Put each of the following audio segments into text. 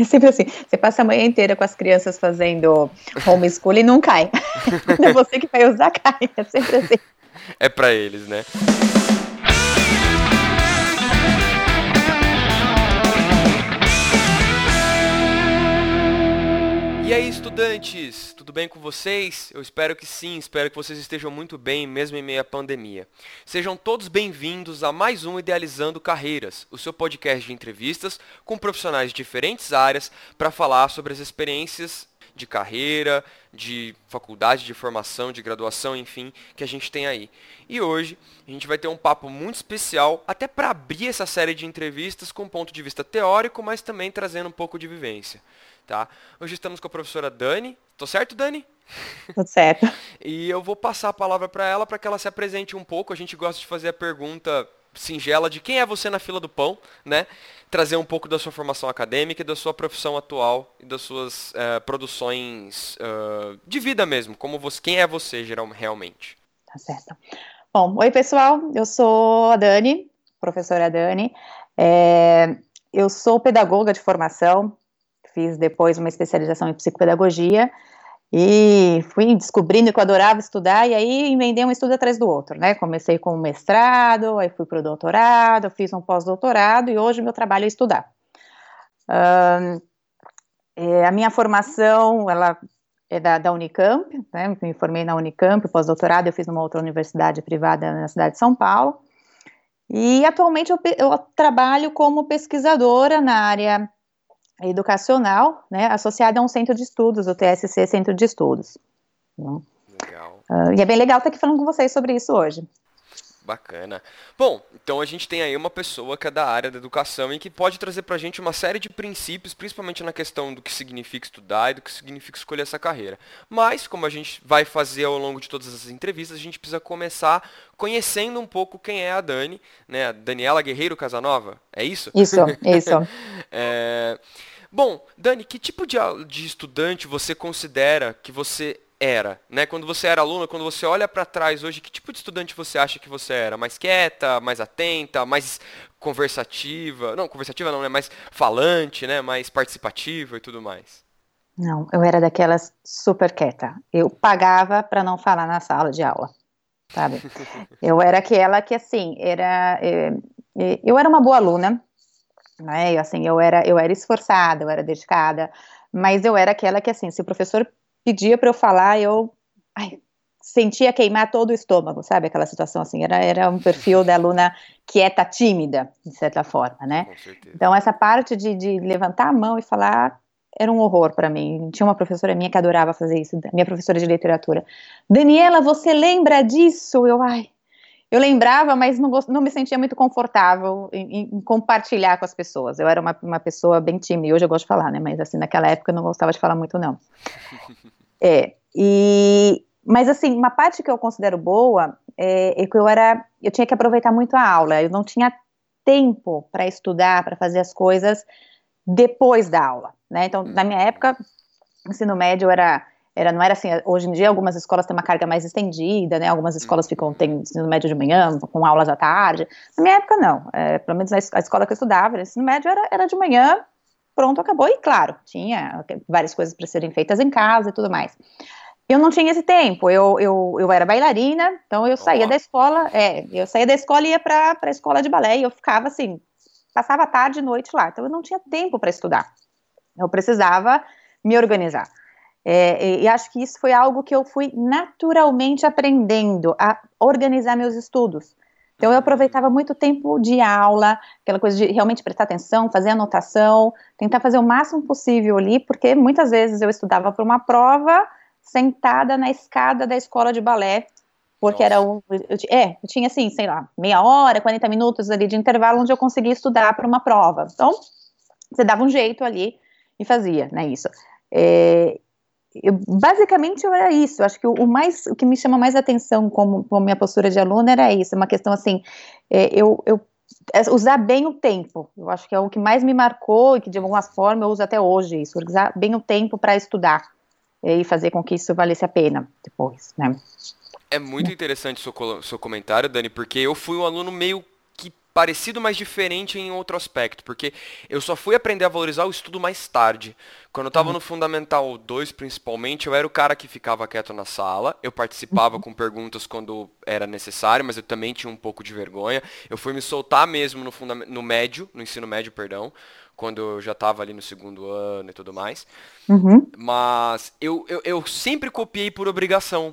É sempre assim, você passa a manhã inteira com as crianças fazendo homeschool e não cai. É você que vai usar, cai. É sempre assim. É para eles, né? E aí, estudantes, tudo bem com vocês? Eu espero que sim, espero que vocês estejam muito bem, mesmo em meio à pandemia. Sejam todos bem-vindos a mais um Idealizando Carreiras, o seu podcast de entrevistas com profissionais de diferentes áreas para falar sobre as experiências de carreira, de faculdade, de formação, de graduação, enfim, que a gente tem aí. E hoje a gente vai ter um papo muito especial, até para abrir essa série de entrevistas com ponto de vista teórico, mas também trazendo um pouco de vivência. Tá? Hoje estamos com a professora Dani. Tô certo, Dani? Tudo certo. e eu vou passar a palavra para ela para que ela se apresente um pouco. A gente gosta de fazer a pergunta singela de quem é você na fila do pão, né? Trazer um pouco da sua formação acadêmica da sua profissão atual e das suas uh, produções uh, de vida mesmo, como você, quem é você geral, realmente. Tá certo. Bom, oi pessoal, eu sou a Dani, professora Dani. É, eu sou pedagoga de formação, fiz depois uma especialização em psicopedagogia e fui descobrindo que eu adorava estudar e aí emendei um estudo atrás do outro, né? Comecei com o mestrado, aí fui para o doutorado, fiz um pós-doutorado e hoje meu trabalho é estudar. É, a minha formação, ela é da, da Unicamp, né? Me formei na Unicamp, pós-doutorado eu fiz numa outra universidade privada na cidade de São Paulo. E atualmente eu, eu trabalho como pesquisadora na área educacional, né, associada a um centro de estudos, o TSC Centro de Estudos. Né? Legal. Uh, e é bem legal estar aqui falando com vocês sobre isso hoje. Bacana. Bom, então a gente tem aí uma pessoa que é da área da educação e que pode trazer para a gente uma série de princípios, principalmente na questão do que significa estudar e do que significa escolher essa carreira. Mas, como a gente vai fazer ao longo de todas as entrevistas, a gente precisa começar conhecendo um pouco quem é a Dani, né? A Daniela Guerreiro Casanova, é isso? Isso, isso. é... Bom, Dani, que tipo de, de estudante você considera que você era, né? Quando você era aluna, quando você olha para trás hoje, que tipo de estudante você acha que você era? Mais quieta, mais atenta, mais conversativa? Não, conversativa não, né? Mais falante, né? Mais participativa e tudo mais. Não, eu era daquelas super quieta. Eu pagava para não falar na sala de aula, sabe? eu era aquela que assim, era eh, eh, eu era uma boa aluna, né? Assim, eu era eu era esforçada, eu era dedicada, mas eu era aquela que assim, se o professor pedia para eu falar, eu ai, sentia queimar todo o estômago, sabe? Aquela situação assim, era, era um perfil da aluna quieta, tímida, de certa forma, né? Então, essa parte de, de levantar a mão e falar era um horror para mim. Tinha uma professora minha que adorava fazer isso, minha professora de literatura. Daniela, você lembra disso? Eu, ai. Eu lembrava, mas não, não me sentia muito confortável em, em, compartilhar com as pessoas. Eu era uma, uma pessoa bem tímida, hoje eu gosto de falar, né? Mas assim, naquela época eu não gostava de falar muito, não. É, e, mas assim, uma parte que eu considero boa é, é, que eu era, eu tinha que aproveitar muito a aula, eu não tinha tempo para estudar, para fazer as coisas depois da aula, né? Então, na minha época, ensino médio era, era não era assim, hoje em dia algumas escolas têm uma carga mais estendida, né? Algumas escolas ficam, tem ensino médio de manhã, com aulas à tarde. Na minha época, não. É, pelo menos a escola que eu estudava, o ensino médio era, era de manhã, pronto, acabou. E claro, tinha várias coisas para serem feitas em casa e tudo mais. Eu não tinha esse tempo, eu, eu, eu era bailarina, então eu saía da escola, é, eu saía da escola e ia para a escola de balé, e eu ficava assim, passava tarde e noite lá, então eu não tinha tempo para estudar. Eu precisava me organizar. É, e, acho que isso foi algo que eu fui naturalmente aprendendo a organizar meus estudos. Então eu aproveitava muito tempo de aula, aquela coisa de realmente prestar atenção, fazer anotação, tentar fazer o máximo possível ali, porque muitas vezes eu estudava para uma prova sentada na escada da escola de balé, porque Nossa. era um, eu, é, eu tinha assim, sei lá, meia hora, 40 minutos ali de intervalo onde eu conseguia estudar para uma prova. Então, você dava um jeito ali e fazia, né, isso. É, eu, basicamente era isso. Acho que o, o, mais, o que me chama mais atenção como, como minha postura de aluna era isso. Uma questão assim, é, eu, eu é, usar bem o tempo. Eu acho que é o que mais me marcou e que de alguma forma eu uso até hoje isso. Usar bem o tempo para estudar é, e fazer com que isso valesse a pena depois, né? É muito interessante seu, seu comentário, Dani, porque eu fui um aluno meio que parecido, mas diferente em outro aspecto, porque eu só fui aprender a valorizar o estudo mais tarde. Quando eu estava uhum. no Fundamental 2, principalmente, eu era o cara que ficava quieto na sala, eu participava uhum. com perguntas quando era necessário, mas eu também tinha um pouco de vergonha. Eu fui me soltar mesmo no, no médio, no ensino médio, perdão, quando eu já estava ali no segundo ano e tudo mais. Uhum. Mas eu, eu, eu sempre copiei por obrigação.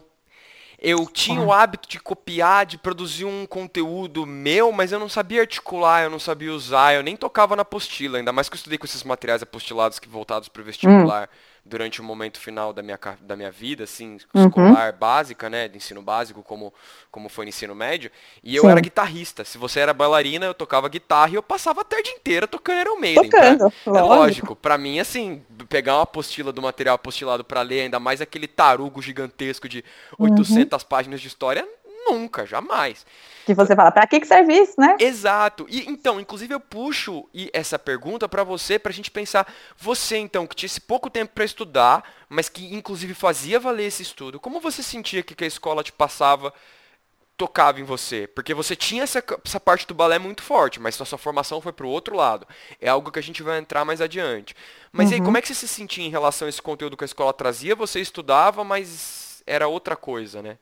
Eu tinha o hábito de copiar, de produzir um conteúdo meu, mas eu não sabia articular, eu não sabia usar, eu nem tocava na apostila, ainda mais que eu estudei com esses materiais apostilados que voltados para o vestibular. Hum durante o momento final da minha, da minha vida, assim, uhum. escolar básica, né, de ensino básico, como, como foi no ensino médio, e eu Sim. era guitarrista. Se você era bailarina, eu tocava guitarra e eu passava a tarde inteira tocando Iron Maiden. Tocando, pra, é lógico. Pra mim, assim, pegar uma apostila do material apostilado para ler, ainda mais aquele tarugo gigantesco de 800 uhum. páginas de história, nunca, jamais. Que você fala, para que, que serve isso, né? Exato. E então, inclusive eu puxo essa pergunta para você, pra gente pensar, você então, que tinha esse pouco tempo para estudar, mas que inclusive fazia valer esse estudo, como você sentia que, que a escola te passava, tocava em você? Porque você tinha essa, essa parte do balé muito forte, mas sua formação foi pro outro lado. É algo que a gente vai entrar mais adiante. Mas uhum. aí, como é que você se sentia em relação a esse conteúdo que a escola trazia? Você estudava, mas era outra coisa, né?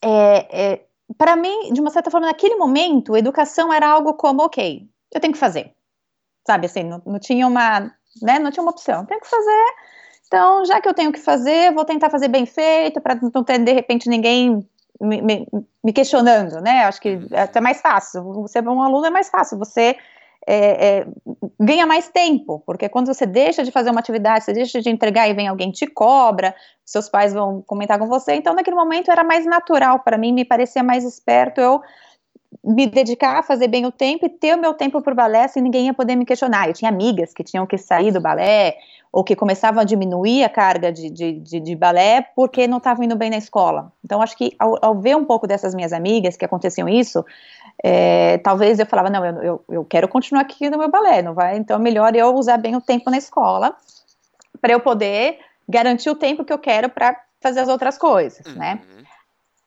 É, é, para mim, de uma certa forma, naquele momento, educação era algo como, ok, eu tenho que fazer. Sabe, assim, não, não tinha uma, né, não tinha uma opção, tenho que fazer. Então, já que eu tenho que fazer, vou tentar fazer bem feito, para não ter, de repente, ninguém me, me, me, questionando, né? Acho que é até mais fácil. Você é um aluno, é mais fácil. Você é, é, ganha mais tempo, porque quando você deixa de fazer uma atividade, você deixa de entregar e vem alguém te cobra, seus pais vão comentar com você, então naquele momento era mais natural para mim, me parecia mais esperto eu me dedicar a fazer bem o tempo e ter o meu tempo para o balé sem ninguém ia poder me questionar. Eu tinha amigas que tinham que sair do balé ou que começavam a diminuir a carga de, de, de, de balé porque não estavam indo bem na escola. Então, acho que ao, ao, ver um pouco dessas minhas amigas que aconteciam isso, é, talvez eu falava, não, eu, eu, eu, quero continuar aqui no meu balé, não vai, então é melhor eu usar bem o tempo na escola para eu poder garantir o tempo que eu quero para fazer as outras coisas, né? uhum. né?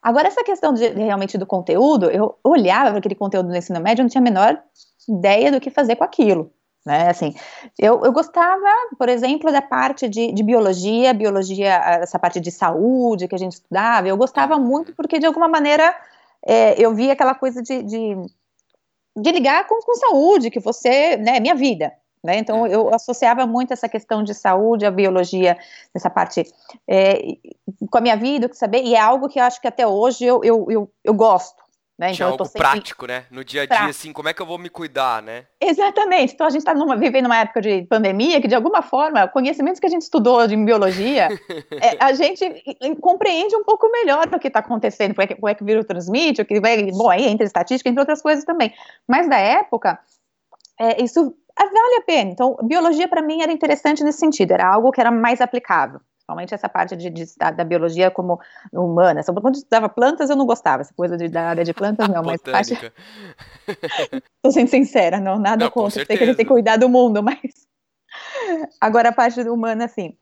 Agora, essa questão de, realmente do conteúdo, eu olhava para aquele conteúdo no ensino médio, eu não tinha a menor ideia do que fazer com aquilo. Né, assim, eu, eu gostava, por exemplo, da parte de, de biologia, biologia, essa parte de saúde que a gente estudava, eu gostava muito porque, de alguma maneira, é, eu via aquela coisa de, de, de ligar com, com, saúde, que você, né, minha vida, né, então eu associava muito essa questão de saúde, a biologia, nessa parte, é, com a minha vida, que saber, e é algo que eu acho que até hoje eu, eu, eu, eu gosto, né? Então, algo prático, né? No dia a dia, assim, como é que eu vou me cuidar, né? Exatamente. Então a gente está vivendo numa época de pandemia que, de alguma forma, conhecimentos que a gente estudou de biologia, é, a gente compreende um pouco melhor o que está acontecendo, como é, que, como é que o vírus transmite, o que vai, bom, aí entre estatística, entre outras coisas também. Mas da época, é, isso vale a pena. Então, biologia para mim era interessante nesse sentido, era algo que era mais aplicável. Principalmente essa parte de, de, da biologia como humana. Quando eu estudava plantas, eu não gostava, essa coisa de, da área de plantas, não, mas parte... Tô sendo sincera, não, nada não, contra, sei que a gente tem que cuidar do mundo, mas... Agora, a parte humana, assim...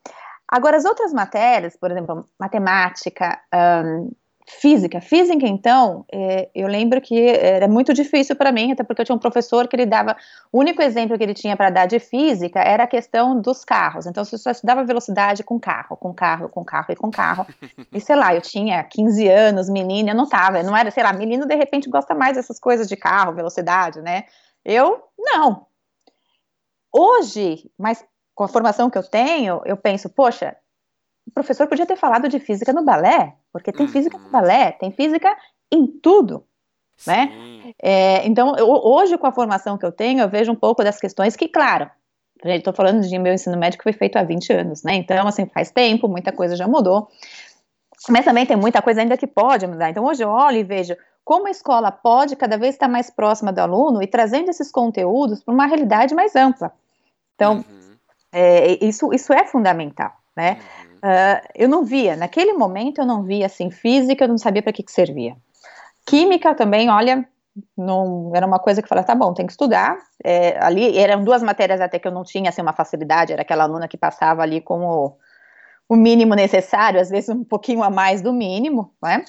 Agora, as outras matérias, por exemplo, matemática, um, Física. Física, então, é, eu lembro que era muito difícil para mim, até porque eu tinha um professor que ele dava. O único exemplo que ele tinha para dar de física era a questão dos carros. Então, você só estudava velocidade com carro, com carro, com carro e com carro. E sei lá, eu tinha 15 anos, menina, eu não tava. Não era, sei lá, menino de repente gosta mais dessas coisas de carro, velocidade, né? Eu, não. Hoje, mas com a formação que eu tenho, eu penso, poxa, o professor podia ter falado de física no balé, porque tem uhum. física no balé, tem física em tudo, né? É, então, eu, hoje, com a formação que eu tenho, eu vejo um pouco das questões que, claro, estou falando de meu ensino médio que foi feito há 20 anos, né? Então, assim, faz tempo, muita coisa já mudou, mas também tem muita coisa ainda que pode mudar. Então, hoje eu olho e vejo como a escola pode cada vez estar mais próxima do aluno e trazendo esses conteúdos para uma realidade mais ampla. Então, uhum. é, isso, isso é fundamental, né? Uhum. Uh, eu não via, naquele momento eu não via assim, física, eu não sabia para que, que servia. Química também, olha, não, era uma coisa que eu falava, tá bom, tem que estudar. É, ali eram duas matérias até que eu não tinha assim, uma facilidade, era aquela aluna que passava ali com o, o mínimo necessário, às vezes um pouquinho a mais do mínimo, né?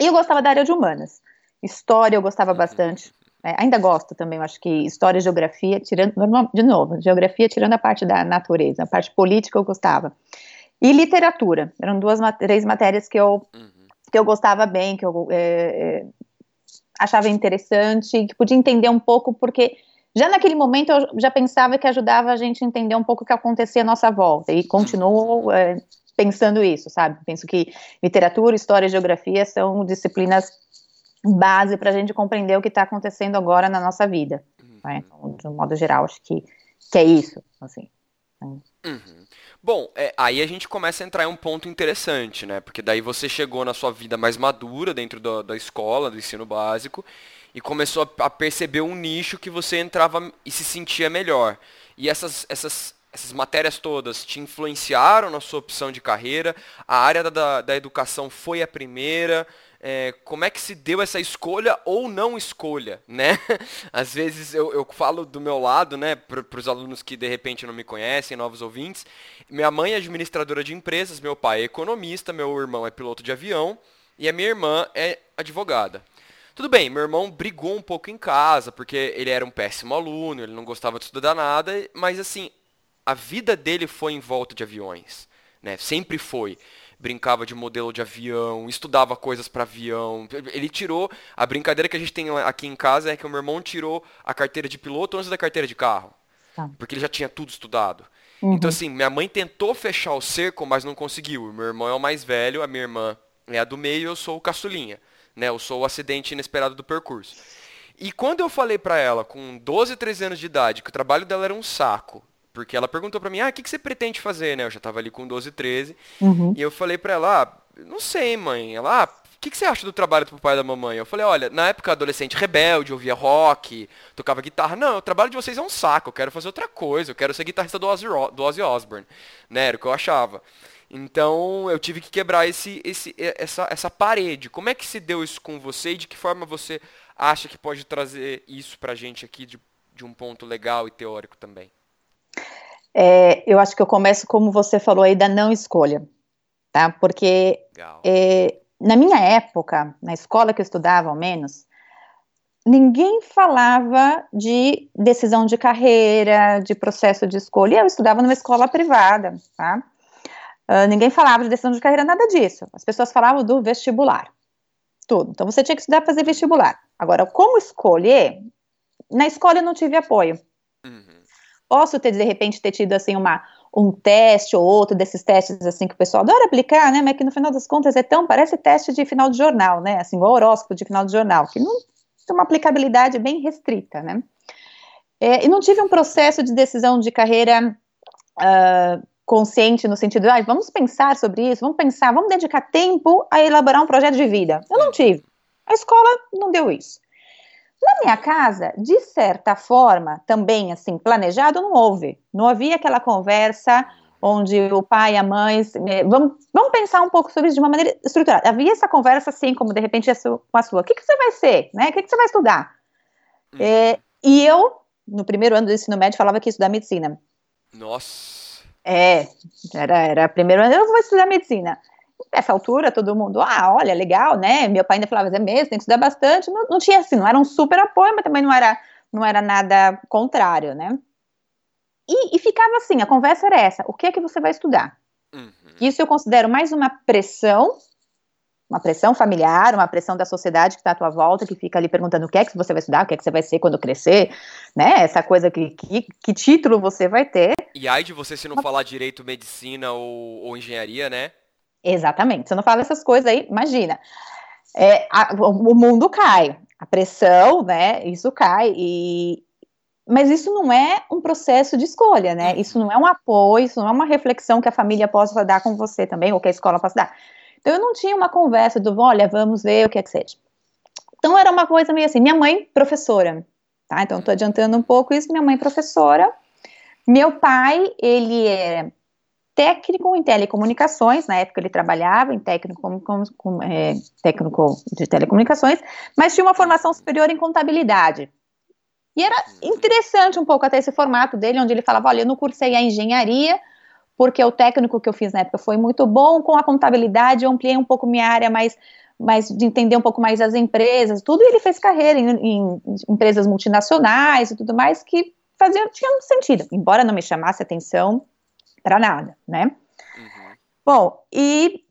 E eu gostava da área de humanas. História eu gostava bastante. É, ainda gosto também, eu acho que história e geografia, tirando, de novo, geografia tirando a parte da natureza, a parte política eu gostava. E literatura, eram duas, três matérias que eu, uhum. que eu gostava bem, que eu é, é, achava interessante, que podia entender um pouco, porque já naquele momento eu já pensava que ajudava a gente a entender um pouco o que acontecia à nossa volta, e continuo é, pensando isso, sabe? Penso que literatura, história e geografia são disciplinas base para a gente compreender o que está acontecendo agora na nossa vida. Uhum. Né? Então, de um modo geral, acho que, que é isso. Assim. Uhum. Bom, é, aí a gente começa a entrar em um ponto interessante, né? Porque daí você chegou na sua vida mais madura dentro da, da escola, do ensino básico, e começou a, a, perceber um nicho que você entrava e se sentia melhor. E essas, essas, essas matérias todas te influenciaram na sua opção de carreira? A área da, da educação foi a primeira? É, como é que se deu essa escolha ou não escolha, né? Às vezes eu, eu falo do meu lado, né, para os alunos que de repente não me conhecem, novos ouvintes. Minha mãe é administradora de empresas, meu pai é economista, meu irmão é piloto de avião e a minha irmã é advogada. Tudo bem, meu irmão brigou um pouco em casa, porque ele era um péssimo aluno, ele não gostava de estudar nada, mas assim, a vida dele foi em volta de aviões, né? Sempre foi brincava de modelo de avião, estudava coisas para avião. Ele tirou a brincadeira que a gente tem aqui em casa é que o meu irmão tirou a carteira de piloto antes da carteira de carro, tá. porque ele já tinha tudo estudado. Uhum. Então assim, minha mãe tentou fechar o cerco, mas não conseguiu. O meu irmão é o mais velho, a minha irmã é a do meio, eu sou o caçulinha, né? Eu sou o acidente inesperado do percurso. E quando eu falei para ela, com 12, 13 anos de idade, que o trabalho dela era um saco, porque ela perguntou para mim, ah, o que, que você pretende fazer, né? Eu já tava ali com 12, 13. Uhum. E eu falei para ela, ah, não sei, mãe. Ela, ah, o que, que você acha do trabalho do pai e da mamãe? Eu falei, olha, na época adolescente rebelde, ouvia rock, tocava guitarra. Não, o trabalho de vocês é um saco, eu quero fazer outra coisa, eu quero ser guitarrista do Ozzy, do Ozzy Osbourne. Né, era o que eu achava. Então eu tive que quebrar esse, esse, essa, essa parede. Como é que se deu isso com você e de que forma você acha que pode trazer isso pra gente aqui de, de um ponto legal e teórico também? É, eu acho que eu começo como você falou aí da não escolha, tá? Porque é, na minha época, na escola que eu estudava, ao menos, ninguém falava de decisão de carreira, de processo de escolha. Eu estudava numa escola privada, tá? Uh, ninguém falava de decisão de carreira, nada disso. As pessoas falavam do vestibular, tudo. Então você tinha que estudar para fazer vestibular. Agora, como escolher? Na escola eu não tive apoio. Uhum. Posso ter, de repente, ter tido, assim, uma, um teste ou outro desses testes, assim, que o pessoal adora aplicar, né, mas que no final das contas é tão, parece teste de final de jornal, né, assim, o horóscopo de final de jornal, que não tem uma aplicabilidade bem restrita, né. É, e não tive um processo de decisão de carreira uh, consciente no sentido, ah, vamos pensar sobre isso, vamos pensar, vamos dedicar tempo a elaborar um projeto de vida. Eu não tive. A escola não deu isso. Na minha casa, de certa forma, também assim, planejado, não houve. Não havia aquela conversa onde o pai e a mãe, eh, vamos, vamos pensar um pouco sobre isso de uma maneira estruturada. Havia essa conversa assim, como de repente com a sua, o que, que você vai ser, né? O que, que você vai estudar? É, e eu, no primeiro ano do ensino médio, falava que ia estudar medicina. Nossa! É, era, era primeiro ano, eu vou estudar medicina nessa altura, todo mundo, ah, olha, legal, né? Meu pai ainda falava, é mesmo, tem que estudar bastante. Não, não tinha assim, não era um super apoio, mas também não era, não era nada contrário, né? E, e ficava assim, a conversa era essa: o que é que você vai estudar? Uhum. Isso eu considero mais uma pressão, uma pressão familiar, uma pressão da sociedade que está à tua volta, que fica ali perguntando o que é que você vai estudar, o que é que você vai ser quando crescer, né? Essa coisa que, que, que título você vai ter. E aí de você se não falar direito medicina ou, ou engenharia, né? Exatamente. Se não falo essas coisas aí, imagina. É, a, o mundo cai, a pressão, né? Isso cai. E, mas isso não é um processo de escolha, né? Isso não é um apoio, isso não é uma reflexão que a família possa dar com você também, ou que a escola possa dar. Então eu não tinha uma conversa do, olha, vamos ver o que é que seja. Então era uma coisa meio assim, minha mãe professora, tá? Então estou adiantando um pouco isso, minha mãe professora. Meu pai, ele é técnico em telecomunicações, na época ele trabalhava em técnico, com, com, é, técnico de telecomunicações, mas tinha uma formação superior em contabilidade. E era interessante um pouco até esse formato dele, onde ele falava, olha, eu não cursei a engenharia, porque o técnico que eu fiz na época foi muito bom, com a contabilidade eu ampliei um pouco minha área mais mas de entender um pouco mais as empresas, tudo, e ele fez carreira em, em empresas multinacionais e tudo mais, que fazia, tinha um sentido, embora não me chamasse atenção para nada, né? Uhum. Bom, e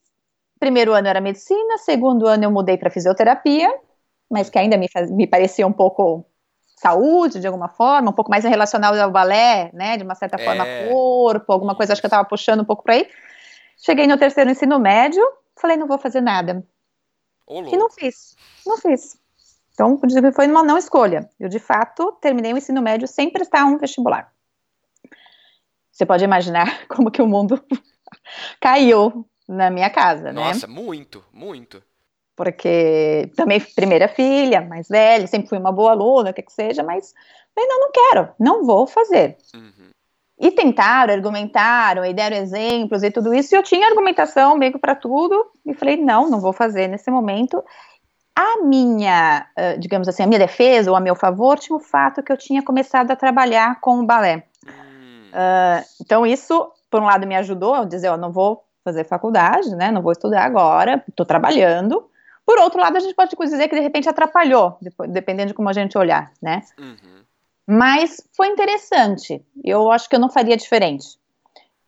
primeiro ano era medicina, segundo ano eu mudei para fisioterapia, mas que ainda me, faz, me parecia um pouco saúde, de alguma forma, um pouco mais relacionado ao balé, né, de uma certa é. forma corpo, alguma coisa, acho que eu estava puxando um pouco para aí. Cheguei no terceiro ensino médio, falei, não vou fazer nada. e não fiz, não fiz. Então, foi uma não escolha. Eu, de fato, terminei o ensino médio sem prestar um vestibular. Você pode imaginar como que o mundo caiu na minha casa, Nossa, né? Nossa, muito, muito porque também primeira filha, mais velha, sempre fui uma boa aluna, o que que seja, mas não, não quero, não vou fazer. Uhum. E tentaram, argumentaram, e deram exemplos e tudo isso, e eu tinha argumentação meio para tudo, e falei, não, não vou fazer nesse momento. A minha, digamos assim, a minha defesa, ou a meu favor, tinha o fato que eu tinha começado a trabalhar com o balé. Uh, então isso, por um lado, me ajudou a dizer, ó, não vou fazer faculdade, né, não vou estudar agora, estou trabalhando, por outro lado, a gente pode dizer que de repente atrapalhou, dependendo de como a gente olhar, né? Uhum. Mas foi interessante. Eu acho que eu não faria diferente.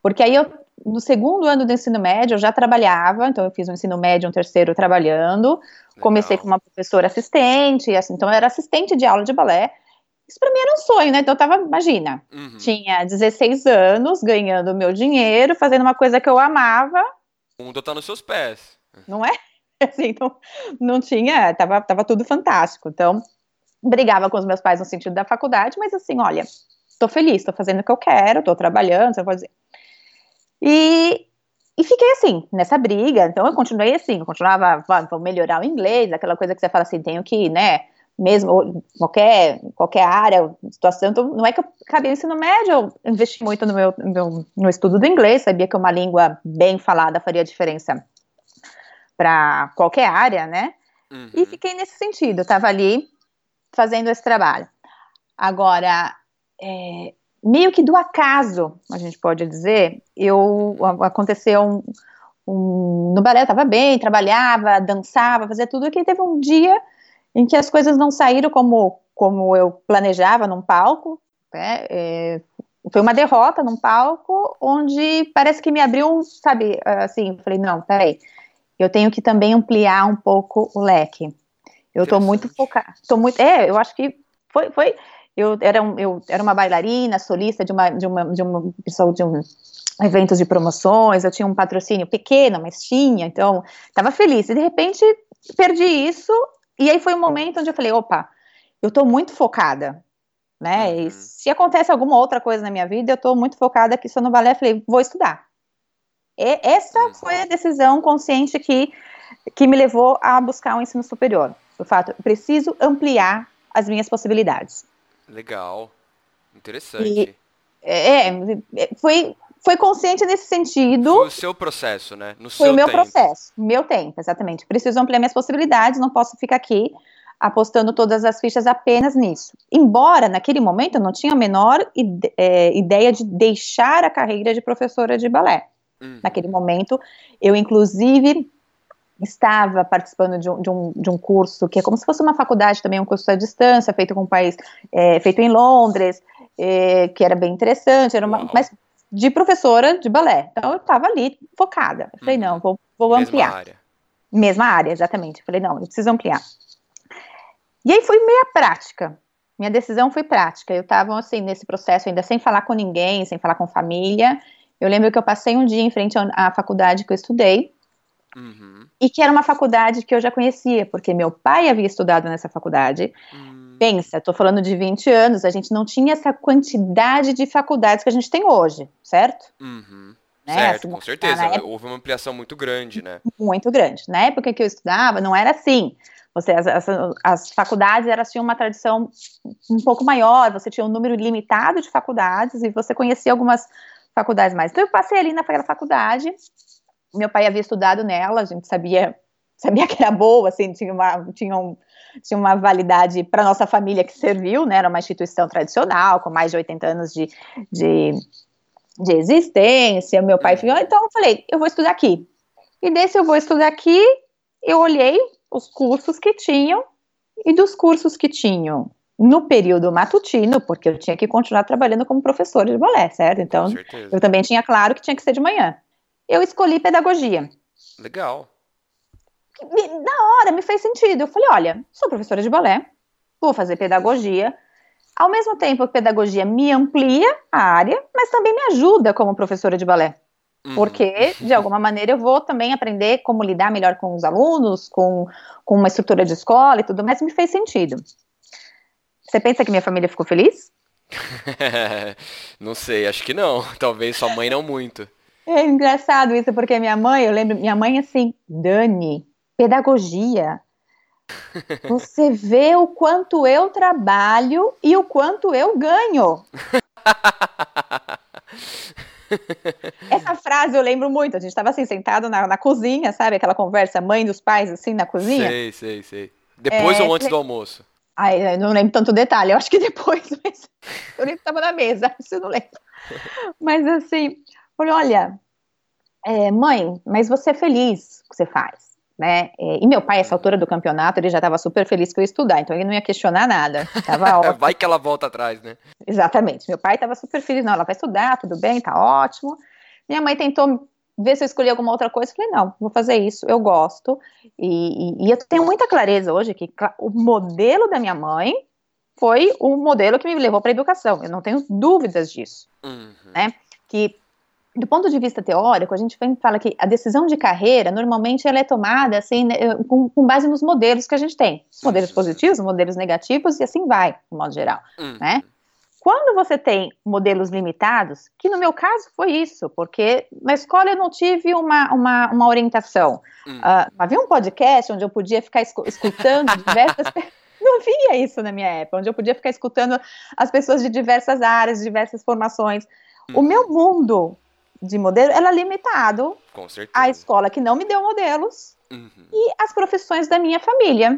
Porque aí eu, no segundo ano do ensino médio, eu já trabalhava, então eu fiz um ensino médio, um terceiro trabalhando. Legal. Comecei com uma professora assistente, assim, então eu era assistente de aula de balé. Isso para mim era um sonho, né? Então eu tava, imagina, uhum. tinha 16 anos, ganhando meu dinheiro, fazendo uma coisa que eu amava. O mundo tá nos seus pés. Não é? assim, então não tinha, tava, tava tudo fantástico. Então, brigava com os meus pais no sentido da faculdade, mas assim, olha, tô feliz, tô fazendo o que eu quero, tô trabalhando, você pode dizer. E, e fiquei assim, nessa briga, então eu continuei assim, eu continuava, vou melhorar o inglês, aquela coisa que você fala assim, tenho que, né, mesmo qualquer, qualquer área, situação, então não é que eu acabei no ensino médio, eu investi muito no meu, no, no estudo do inglês, sabia que uma língua bem falada faria diferença para qualquer área, né? Uhum. E fiquei nesse sentido, estava ali fazendo esse trabalho. Agora, é, meio que do acaso, a gente pode dizer, eu aconteceu um, um no balé eu estava bem, trabalhava, dançava, fazia tudo, que teve um dia em que as coisas não saíram como, como eu planejava num palco, né? É, foi uma derrota num palco onde parece que me abriu, sabe, assim, falei, não, peraí, eu tenho que também ampliar um pouco o leque. Eu estou muito focada, estou muito, é, eu acho que foi, foi eu era, um, eu era uma bailarina, solista de uma, de uma, de uma pessoa de um eventos de promoções, eu tinha um patrocínio pequeno, mas tinha, então estava feliz. E de repente perdi isso, e aí foi um momento onde eu falei, opa, eu estou muito focada, né? E uhum. se acontece alguma outra coisa na minha vida, eu estou muito focada aqui só no balé, falei, vou estudar. E essa foi a decisão consciente que, que me levou a buscar um ensino superior. O fato, preciso ampliar as minhas possibilidades. Legal, interessante. E, é, é, foi, foi consciente nesse sentido. Foi o seu processo, né? No foi o meu tempo. processo, meu tempo, exatamente. Preciso ampliar minhas possibilidades, não posso ficar aqui apostando todas as fichas apenas nisso. Embora, naquele momento, eu não tinha a menor ide é, ideia de deixar a carreira de professora de balé uhum. naquele momento. Eu, inclusive, estava participando de um, de, um, de um curso que é como se fosse uma faculdade também, um curso à distância, feito com um país, é, feito em Londres, é, que era bem interessante, era uma, mas de professora de balé. Então eu estava ali focada. Eu falei, uhum. não, vou, vou Mesma ampliar. Área. Mesma área, exatamente. Eu falei, não, eu preciso ampliar. E aí foi meia prática. Minha decisão foi prática. Eu estava assim nesse processo ainda sem falar com ninguém, sem falar com família. Eu lembro que eu passei um dia em frente à faculdade que eu estudei, uhum. e que era uma faculdade que eu já conhecia, porque meu pai havia estudado nessa faculdade. Uhum. Pensa, estou falando de 20 anos, a gente não tinha essa quantidade de faculdades que a gente tem hoje, certo? Uhum. Né? Certo, assim, com certeza. Época, Houve uma ampliação muito grande, né? Muito grande. Na época que eu estudava, não era assim. Você, as, as, as, faculdades elas tinham uma tradição um pouco maior, você tinha um número limitado de faculdades e você conhecia algumas faculdades mais. Então eu passei ali naquela faculdade, meu pai havia estudado nela, a gente sabia sabia que era boa, assim, tinha uma, tinha um, tinha uma validade para nossa família que serviu, né, era uma instituição tradicional, com mais de 80 anos de, de, de existência, meu pai falou, então eu falei, eu vou estudar aqui, e desse eu vou estudar aqui, eu olhei os cursos que tinham e dos cursos que tinham no período matutino, porque eu tinha que continuar trabalhando como professora de balé, certo? Então, eu também tinha claro que tinha que ser de manhã. Eu escolhi pedagogia. Legal. Na hora me fez sentido. Eu falei, olha, sou professora de balé, vou fazer pedagogia. Ao mesmo tempo, a pedagogia me amplia a área, mas também me ajuda como professora de balé. Uhum. Porque, de alguma maneira, eu vou também aprender como lidar melhor com os alunos, com, com uma estrutura de escola e tudo mais, me fez sentido. Você pensa que minha família ficou feliz? não sei, acho que não. Talvez sua mãe não muito. É engraçado isso, porque minha mãe, eu lembro, minha mãe assim, Dani, pedagogia. Você vê o quanto eu trabalho e o quanto eu ganho. Essa frase eu lembro muito. A gente estava assim, sentado na, na, cozinha, sabe? Aquela conversa mãe dos pais, assim, na cozinha. Sei, sei, sei. Depois é, ou antes do almoço? Ai, não lembro tanto detalhe. Eu acho que depois, mas eu nem estava na mesa, isso eu não lembro. Mas assim, falei, olha, é, mãe, mas você é feliz o que você faz né? É, e meu pai, essa altura do campeonato, ele já estava super feliz que eu ia estudar, então ele não ia questionar nada. Tava ótimo. vai que ela volta atrás, né? Exatamente. Meu pai estava super feliz, não, ela vai estudar, tudo bem, tá ótimo. Minha mãe tentou ver se eu escolhi alguma outra coisa, eu falei, não, vou fazer isso, eu gosto. E, e, e eu tenho muita clareza hoje que o modelo da minha mãe foi o modelo que me levou para a educação, eu não tenho dúvidas disso, uhum. né? Que do ponto de vista teórico, a gente fala que a decisão de carreira, normalmente, ela é tomada assim, né, com, com, base nos modelos que a gente tem. Modelos positivos, modelos negativos, e assim vai, de modo geral, uhum. né? Quando você tem modelos limitados, que no meu caso foi isso, porque na escola eu não tive uma, uma, uma orientação. Uhum. Uh, havia um podcast onde eu podia ficar escutando diversas não via isso na minha época, onde eu podia ficar escutando as pessoas de diversas áreas, diversas formações. Uhum. O meu mundo de modelo, ela é limitado à escola que não me deu modelos uhum. e as profissões da minha família.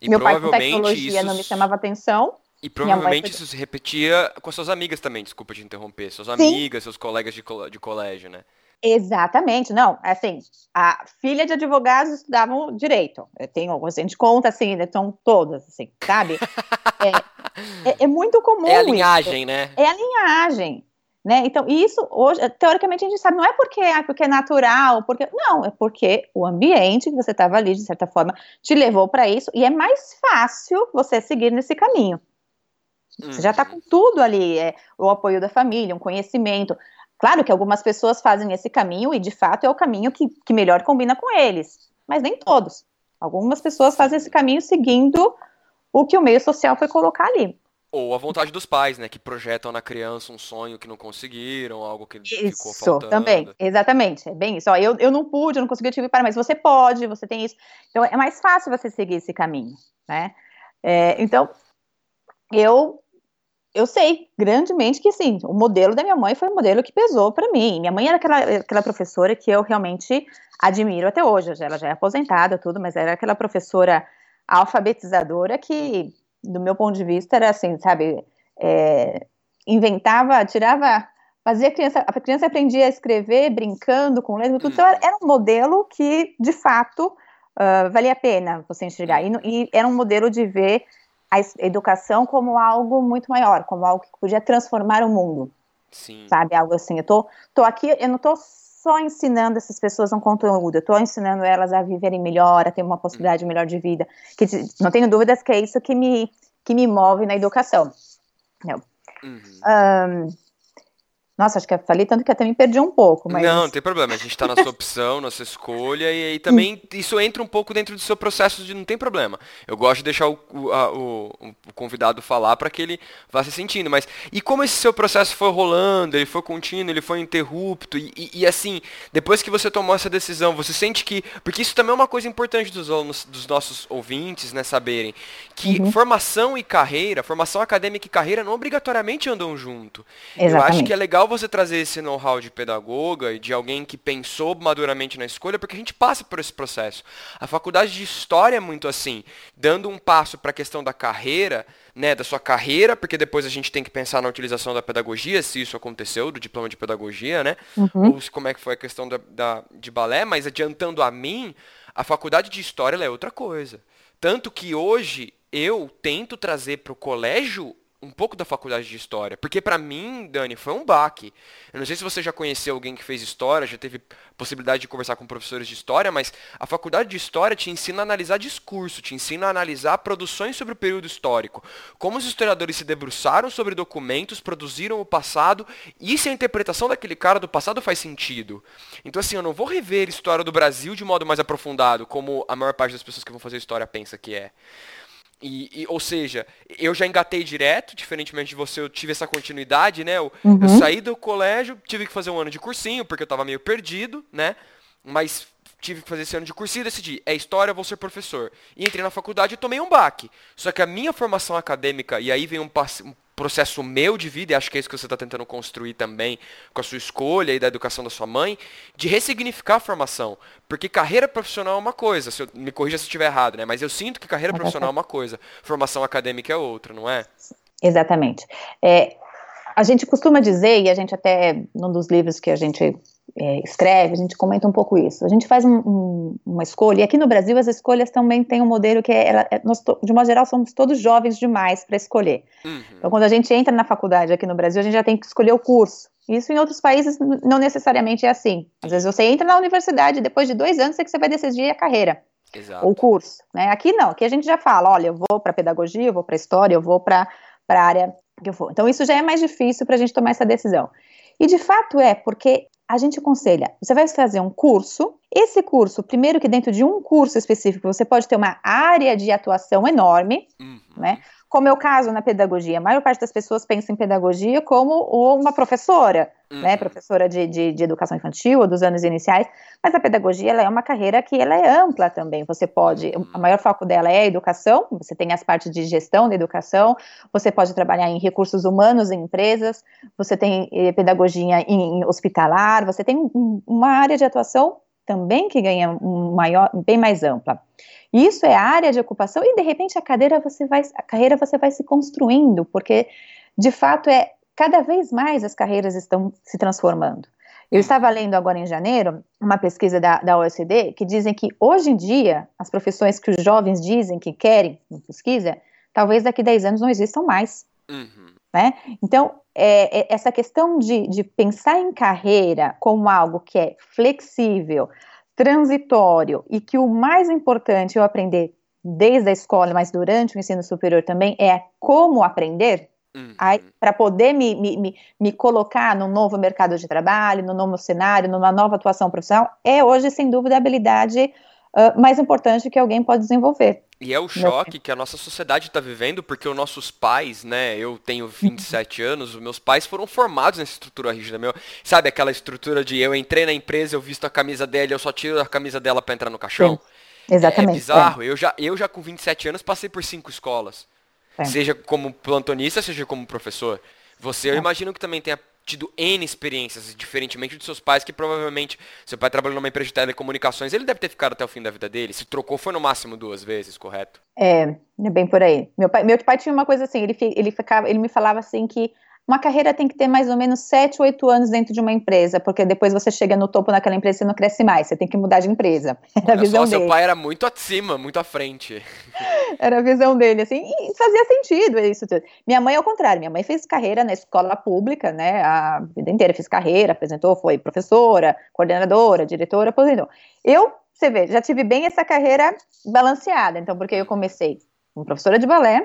E Meu pai com tecnologia isso... não me chamava atenção. E provavelmente foi... isso se repetia com as suas amigas também, desculpa te interromper, suas Sim. amigas, seus colegas de, co de colégio, né? Exatamente, não, assim, a filha de advogados estudavam direito, eu tenho algumas, a gente conta assim, né, são todas, assim, sabe? é, é, é, muito comum É a linhagem, isso. né? É a linhagem, né? Então, isso hoje, teoricamente, a gente sabe, não é porque, ah, porque é natural, porque. Não, é porque o ambiente que você estava ali, de certa forma, te levou para isso, e é mais fácil você seguir nesse caminho. Você já está uhum. com tudo ali, é, o apoio da família, um conhecimento. Claro que algumas pessoas fazem esse caminho e, de fato, é o caminho que, que melhor combina com eles, mas nem todos. Algumas pessoas fazem esse caminho seguindo o que o meio social foi colocar ali. Ou a vontade dos pais, né? Que projetam na criança um sonho que não conseguiram, algo que isso, ficou faltando. também, exatamente. É bem isso. Ó, eu, eu não pude, eu não consegui, eu tive para, mas você pode, você tem isso. Então, é mais fácil você seguir esse caminho, né? É, então, eu eu sei grandemente que, sim, o modelo da minha mãe foi um modelo que pesou para mim. Minha mãe era aquela, aquela professora que eu realmente admiro até hoje. Ela já é aposentada, tudo, mas era aquela professora alfabetizadora que do meu ponto de vista, era assim, sabe? É, inventava, tirava, fazia a criança, a criança aprendia a escrever brincando com letras, tudo. Então, era um modelo que, de fato, uh, valia a pena você enxergar. E, e, era um modelo de ver a educação como algo muito maior, como algo que podia transformar o mundo. Sim. Sabe? Algo assim. Eu tô, tô aqui, eu não tô só ensinando essas pessoas um conteúdo, eu estou ensinando elas a viverem melhor, a ter uma possibilidade uhum. melhor de vida. Que não tenho dúvidas que é isso que me, que me move na educação. Não. Uhum. Um, nossa, acho que eu falei tanto que até me perdi um pouco, mas... Não, não tem problema, a gente está na sua opção, na sua escolha, e aí também isso entra um pouco dentro do seu processo de não tem problema. Eu gosto de deixar o, o, a, o, o convidado falar para que ele vá se sentindo, mas e como esse seu processo foi rolando, ele foi contínuo, ele foi interrupto, e, e, e assim, depois que você tomou essa decisão, você sente que... Porque isso também é uma coisa importante dos, alunos, dos nossos ouvintes, né, saberem, que uhum. formação e carreira, formação acadêmica e carreira não obrigatoriamente andam junto. Exatamente. Eu acho que é legal legal você trazer esse know-how de pedagoga e de alguém que pensou maduramente na escolha, porque a gente passa por esse processo. A faculdade de história é muito assim, dando um passo para a questão da carreira, né, da sua carreira, porque depois a gente tem que pensar na utilização da pedagogia, se isso aconteceu, do diploma de pedagogia, né? Uhum. Ou como é que foi a questão da, da, de balé, mas adiantando a mim, A faculdade de história é outra coisa. Tanto que hoje eu tento trazer para o colégio um pouco da faculdade de história, porque para mim, Dani, foi um baque. Eu não sei se você já conheceu alguém que fez história, já teve possibilidade de conversar com professores de história, mas a faculdade de história te ensina a analisar discurso, te ensina a analisar produções sobre o período histórico, como os historiadores se debruçaram sobre documentos, produziram o passado e se a interpretação daquele cara do passado faz sentido. Então assim, eu não vou rever a história do Brasil de modo mais aprofundado, como a maior parte das pessoas que vão fazer história pensa que é. E, e, ou seja, eu já engatei direto, diferentemente de você, eu tive essa continuidade, né? Eu, uhum. eu saí do colégio, tive que fazer um ano de cursinho, porque eu estava meio perdido, né? Mas tive que fazer esse ano de cursinho e decidi, é história, vou ser professor. E entrei na faculdade e tomei um baque. Só que a minha formação acadêmica, e aí vem um, um processo meu de vida, e acho que é isso que você está tentando construir também com a sua escolha e da educação da sua mãe, de ressignificar a formação. Porque carreira profissional é uma coisa, se eu, me corrija se estiver errado, né? Mas eu sinto que carreira profissional é uma coisa, formação acadêmica é outra, não é? Exatamente. É, a gente costuma dizer, e a gente até, num dos livros que a gente é, escreve, a gente comenta um pouco isso. A gente faz um, um, uma escolha, e aqui no Brasil as escolhas também têm um modelo que é, ela, é, nós, de uma geral, somos todos jovens demais para escolher. Uhum. Então, quando a gente entra na faculdade aqui no Brasil, a gente já tem que escolher o curso. Isso em outros países não necessariamente é assim. Às vezes você entra na universidade, depois de dois anos é que você vai decidir a carreira. Exato. Ou o curso. Né? Aqui não, aqui a gente já fala, olha, eu vou para pedagogia, eu vou para história, eu vou para a área que eu for. Então isso já é mais difícil para a gente tomar essa decisão. E de fato é, porque a gente aconselha, você vai fazer um curso, esse curso, primeiro que dentro de um curso específico, você pode ter uma área de atuação enorme, uhum. né? Como é o caso na pedagogia, a maior parte das pessoas pensa em pedagogia como uma professora, né, uhum. né, professora de, de, de, educação infantil ou dos anos iniciais, mas a pedagogia ela é uma carreira que ela é ampla também, você pode, uhum. a maior foco dela é a educação, você tem as partes de gestão da educação, você pode trabalhar em recursos humanos em empresas, você tem eh, pedagogia em, em hospitalar, você tem uma área de atuação também que ganha maior, bem mais ampla. Isso é área de ocupação e de repente a cadeira você vai, a carreira você vai se construindo, porque de fato é cada vez mais as carreiras estão se transformando. Eu estava lendo agora em janeiro uma pesquisa da, da OECD que dizem que hoje em dia as profissões que os jovens dizem que querem, em pesquisa, talvez daqui a 10 anos não existam mais. Uhum. Né? Então, é, é, essa questão de, de pensar em carreira como algo que é flexível, transitório e que o mais importante eu aprender desde a escola, mas durante o ensino superior também, é como aprender, uhum. para poder me, me, me, colocar no novo mercado de trabalho, no novo cenário, numa nova atuação profissional, é hoje, sem dúvida, a habilidade uh, mais importante que alguém pode desenvolver. E é o choque que a nossa sociedade está vivendo, porque os nossos pais, né? Eu tenho 27 anos, os meus pais foram formados nessa estrutura rígida. Meu, sabe aquela estrutura de eu entrei na empresa, eu visto a camisa dela, eu só tiro a camisa dela para entrar no caixão? Sim, exatamente. É bizarro. É. Eu, já, eu já com 27 anos passei por cinco escolas. É. Seja como plantonista, seja como professor. Você, eu é. imagino que também tenha tido N experiências, diferentemente dos seus pais, que provavelmente seu pai trabalhou numa empresa de telecomunicações, ele deve ter ficado até o fim da vida dele. Se trocou, foi no máximo duas vezes, correto? É, é bem por aí. Meu pai, meu pai tinha uma coisa assim, ele, ele, ficava, ele me falava assim que uma carreira tem que ter mais ou menos 7, 8 anos dentro de uma empresa, porque depois você chega no topo naquela empresa e não cresce mais, você tem que mudar de empresa. Era a visão só, dele. seu pai era muito acima, muito à frente. Era a visão dele, assim, e fazia sentido isso tudo. Minha mãe, ao contrário, minha mãe fez carreira na escola pública, né, a vida inteira fez carreira, apresentou, foi professora, coordenadora, diretora, aposentou. Eu, você vê, já tive bem essa carreira balanceada, então, porque eu comecei como professora de balé,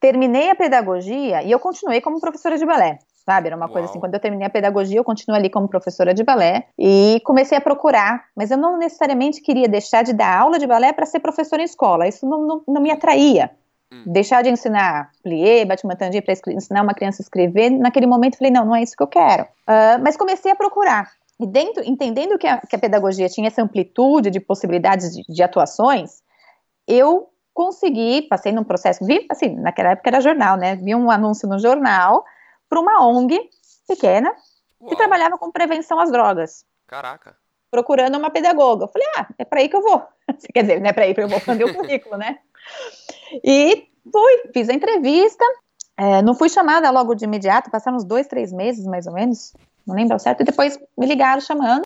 terminei a pedagogia e eu continuei como professora de balé. Sabe, era uma Uau. coisa assim, quando eu terminei a pedagogia, eu continuei ali como professora de balé e comecei a procurar, mas eu não necessariamente queria deixar de dar aula de balé para ser professora em escola, isso não, não, não me atraía. Hum. Deixar de ensinar plié, batmantangi para ensinar uma criança a escrever, naquele momento falei, não, não é isso que eu quero. Uh, mas comecei a procurar. E dentro, entendendo que a, que a pedagogia tinha essa amplitude de possibilidades de, de atuações, eu consegui, passei num processo, vi, assim, naquela época era jornal, né? Vi um anúncio no jornal para uma ONG pequena Uau. que trabalhava com prevenção às drogas. Caraca. Procurando uma pedagoga. Eu falei, ah, é para aí que eu vou. Quer dizer, não é para aí que eu vou fazer o currículo, né? E fui, fiz a entrevista. É, não fui chamada logo de imediato, passaram uns dois, três meses mais ou menos, não lembro certo, e depois me ligaram chamando,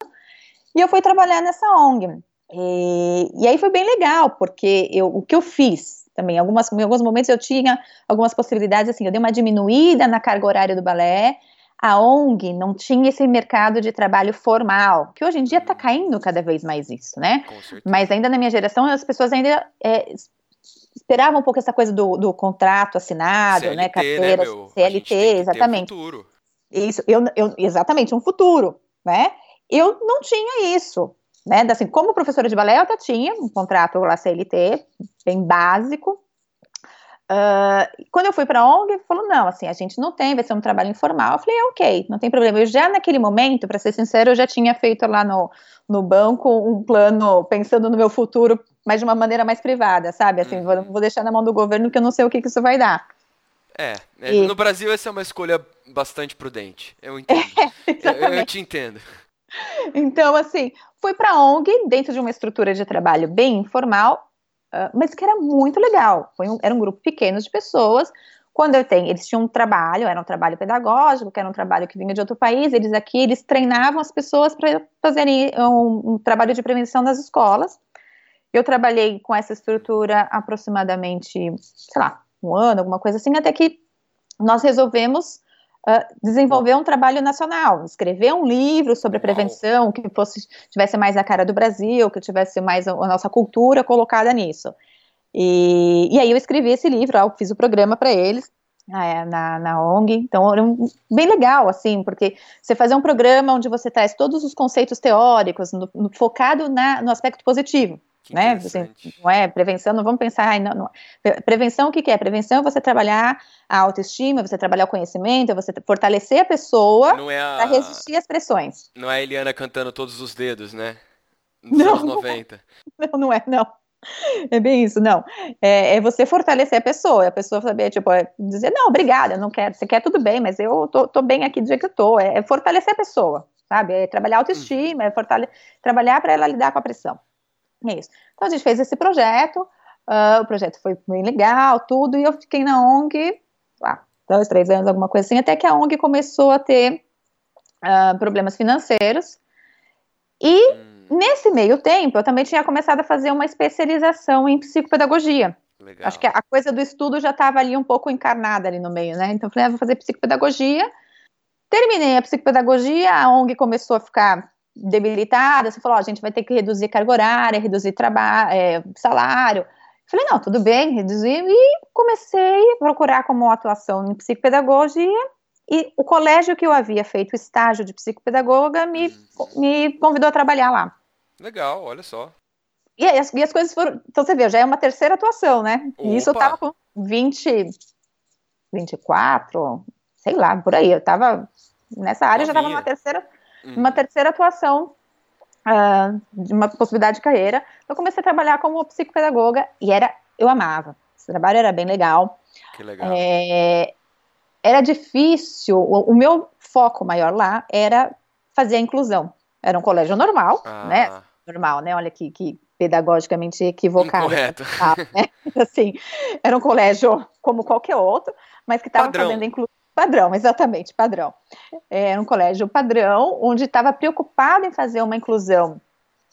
e eu fui trabalhar nessa ONG. E, e aí foi bem legal, porque eu, o que eu fiz também, algumas, em alguns momentos eu tinha algumas possibilidades, assim, eu dei uma diminuída na carga horária do balé, a ONG não tinha esse mercado de trabalho formal, que hoje em dia está caindo cada vez mais isso, né? Mas ainda na minha geração, as pessoas ainda é, esperavam um pouco essa coisa do, do contrato assinado, CLT, né? Carteira, né, CLT, exatamente. Um isso, eu, eu, exatamente, um futuro, né? Eu não tinha isso, né? Assim, como professora de balé, eu até tinha um contrato lá CLT, bem básico, Uh, quando eu fui para a ONG, falou: não, assim, a gente não tem, vai ser um trabalho informal. Eu falei: é, ok, não tem problema. Eu já naquele momento, para ser sincero, eu já tinha feito lá no, no banco um plano pensando no meu futuro, mas de uma maneira mais privada, sabe? Assim, vou, vou deixar na mão do governo que eu não sei o que, que isso vai dar. É, é e... no Brasil essa é uma escolha bastante prudente. Eu entendo. É, eu, eu te entendo. Então, assim, fui para a ONG, dentro de uma estrutura de trabalho bem informal, Uh, mas que era muito legal. Um, era um grupo pequeno de pessoas. Quando eu tenho, eles tinham um trabalho, era um trabalho pedagógico, que era um trabalho que vinha de outro país. Eles aqui, eles treinavam as pessoas para fazerem um, um, trabalho de prevenção nas escolas. Eu trabalhei com essa estrutura aproximadamente, sei lá, um ano, alguma coisa assim, até que nós resolvemos uh, desenvolver um trabalho nacional, escrever um livro sobre a prevenção que fosse tivesse mais a cara do Brasil, que tivesse mais a, a nossa cultura colocada nisso. E, e, aí eu escrevi esse livro, eu fiz o programa para eles na, na, na, ONG, então era um, bem legal, assim, porque você fazer um programa onde você traz todos os conceitos teóricos no, no, focado na, no aspecto positivo, que né? Assim, não é prevenção, não vamos pensar. Ai, não, não. Prevenção, o que, que, é? Prevenção é você trabalhar a autoestima, você trabalhar o conhecimento, é você fortalecer a pessoa a... para resistir às pressões. Não é a Eliana cantando todos os dedos, né? Nos não, anos 90. Não, não é, não. É bem isso, não. É, é, você fortalecer a pessoa, a pessoa saber, tipo, é dizer, não, obrigada, não quero, você quer tudo bem, mas eu tô, tô bem aqui do jeito que eu tô. É, é fortalecer a pessoa, sabe? É trabalhar a autoestima, é fortale trabalhar para ela lidar com a pressão. É isso. Então a gente fez esse projeto, uh, o projeto foi bem legal, tudo, e eu fiquei na ONG, ah, dois, três anos, alguma coisa assim, até que a ONG começou a ter uh, problemas financeiros. E hum. nesse meio tempo, eu também tinha começado a fazer uma especialização em psicopedagogia. Legal. Acho que a coisa do estudo já estava ali um pouco encarnada ali no meio, né? Então eu falei, ah, vou fazer psicopedagogia. Terminei a psicopedagogia, a ONG começou a ficar debilitada, você falou, ó, a gente vai ter que reduzir carga horária, reduzir trabalho, é, salário. Falei, não, tudo bem, reduzir, e comecei a procurar como atuação em psicopedagogia, e o colégio que eu havia feito o estágio de psicopedagoga me, uhum. me convidou a trabalhar lá. Legal, olha só. E, as, e as coisas foram, então você vê, já é uma terceira atuação, né? Opa. E isso eu tava com 20, 24, sei lá, por aí, eu tava nessa área, Novinha. já tava numa terceira Uhum. Uma terceira atuação uh, de uma possibilidade de carreira. Eu comecei a trabalhar como psicopedagoga e era, eu amava. Esse trabalho era bem legal. Que legal. É, era difícil, o, o, meu foco maior lá era fazer a inclusão. Era um colégio normal, ah. né? Normal, né? Olha que, que pedagogicamente equivocado. Correto. Né? Assim, era um colégio como qualquer outro, mas que estava fazendo inclusão Padrão, exatamente, padrão. Era um colégio padrão, onde estava preocupado em fazer uma inclusão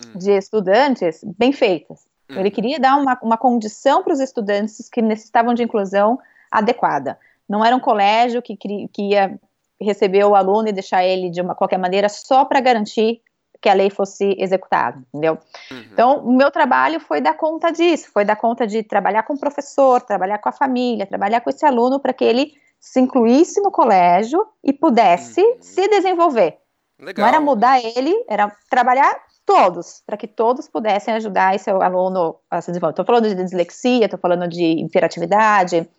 hum. de estudantes bem feitas. Hum. Ele queria dar uma, uma condição para os estudantes que necessitavam de inclusão adequada. Não era um colégio que, que ia receber o aluno e deixar ele de uma qualquer maneira só para garantir que a lei fosse executada, entendeu? Uhum. Então, o meu trabalho foi dar conta disso, foi dar conta de trabalhar com o professor, trabalhar com a família, trabalhar com esse aluno para que ele se incluísse no colégio e pudesse uhum. se desenvolver. Legal. Não era mudar ele, era trabalhar todos, para que todos pudessem ajudar esse aluno a se desenvolver. Estou falando de dislexia, estou falando de hiperatividade,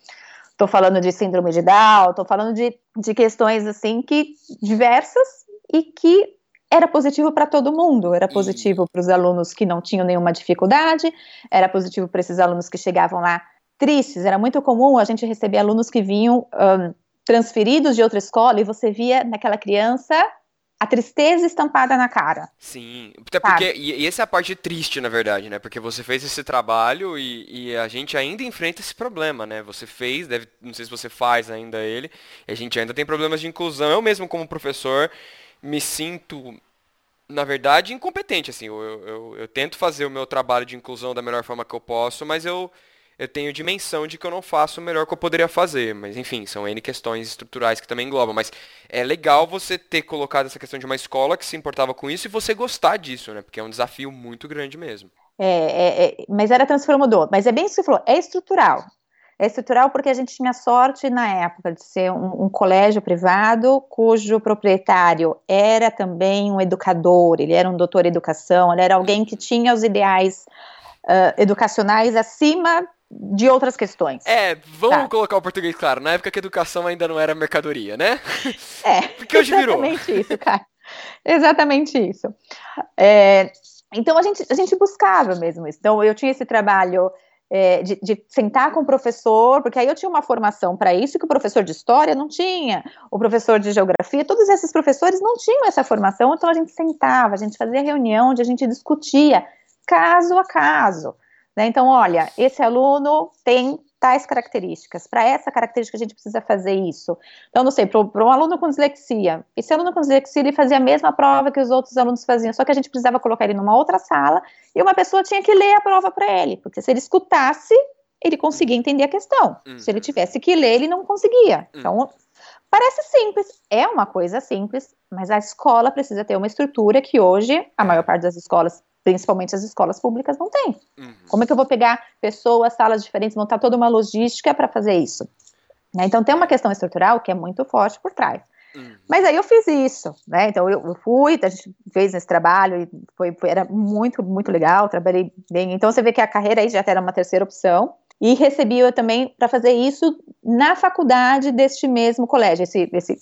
estou falando de síndrome de Down, estou falando de, de questões assim que diversas e que era positivo para todo mundo. Era positivo para os alunos que não tinham nenhuma dificuldade, era positivo para esses alunos que chegavam lá tristes. Era muito comum a gente receber alunos que vinham um, transferidos de outra escola e você via naquela criança a tristeza estampada na cara. Sim, até porque, e, e, essa é a parte triste, na verdade, né? Porque você fez esse trabalho e, e, a gente ainda enfrenta esse problema, né? Você fez, deve, não sei se você faz ainda ele, a gente ainda tem problemas de inclusão. Eu mesmo, como professor, me sinto na verdade, incompetente, assim. Eu, eu, eu, tento fazer o meu trabalho de inclusão da melhor forma que eu posso, mas eu, eu tenho dimensão de que eu não faço o melhor que eu poderia fazer. Mas, enfim, são N questões estruturais que também englobam. Mas é legal você ter colocado essa questão de uma escola que se importava com isso e você gostar disso, né? Porque é um desafio muito grande mesmo. É, é, é mas era transformador. Mas é bem isso que você falou, é estrutural. É estrutural porque a gente tinha sorte na época de ser um, um, colégio privado cujo proprietário era também um educador, ele era um doutor em educação, ele era alguém que tinha os ideais uh, educacionais acima de outras questões. É, vamos tá. colocar o português claro, na época que a educação ainda não era mercadoria, né? É, porque hoje virou. Exatamente isso, cara. Exatamente isso. É, então a gente, a gente buscava mesmo isso. Então eu tinha esse trabalho é, de, de, sentar com o professor, porque aí eu tinha uma formação para isso que o professor de história não tinha, o professor de geografia, todos esses professores não tinham essa formação, então a gente sentava, a gente fazia reunião onde a gente discutia caso a caso. Né? Então, olha, esse aluno tem tais características. Para essa característica, a gente precisa fazer isso. Então, não sei, para um aluno com dislexia, esse aluno com dislexia, ele fazia a mesma prova que os outros alunos faziam, só que a gente precisava colocar ele numa outra sala e uma pessoa tinha que ler a prova para ele, porque se ele escutasse, ele conseguia entender a questão. Uhum. Se ele tivesse que ler, ele não conseguia. Uhum. Então, parece simples, é uma coisa simples, mas a escola precisa ter uma estrutura que hoje a maior parte das escolas principalmente as escolas públicas não têm. Uhum. Como é que eu vou pegar pessoas, salas diferentes, montar toda uma logística para fazer isso? Né? Então tem uma questão estrutural que é muito forte por trás. Uhum. Mas aí eu fiz isso, né? Então eu, fui, a gente fez esse trabalho e foi, foi, era muito, muito legal, trabalhei bem. Então você vê que a carreira aí já era uma terceira opção. E recebi eu também para fazer isso na faculdade deste mesmo colégio, esse, esse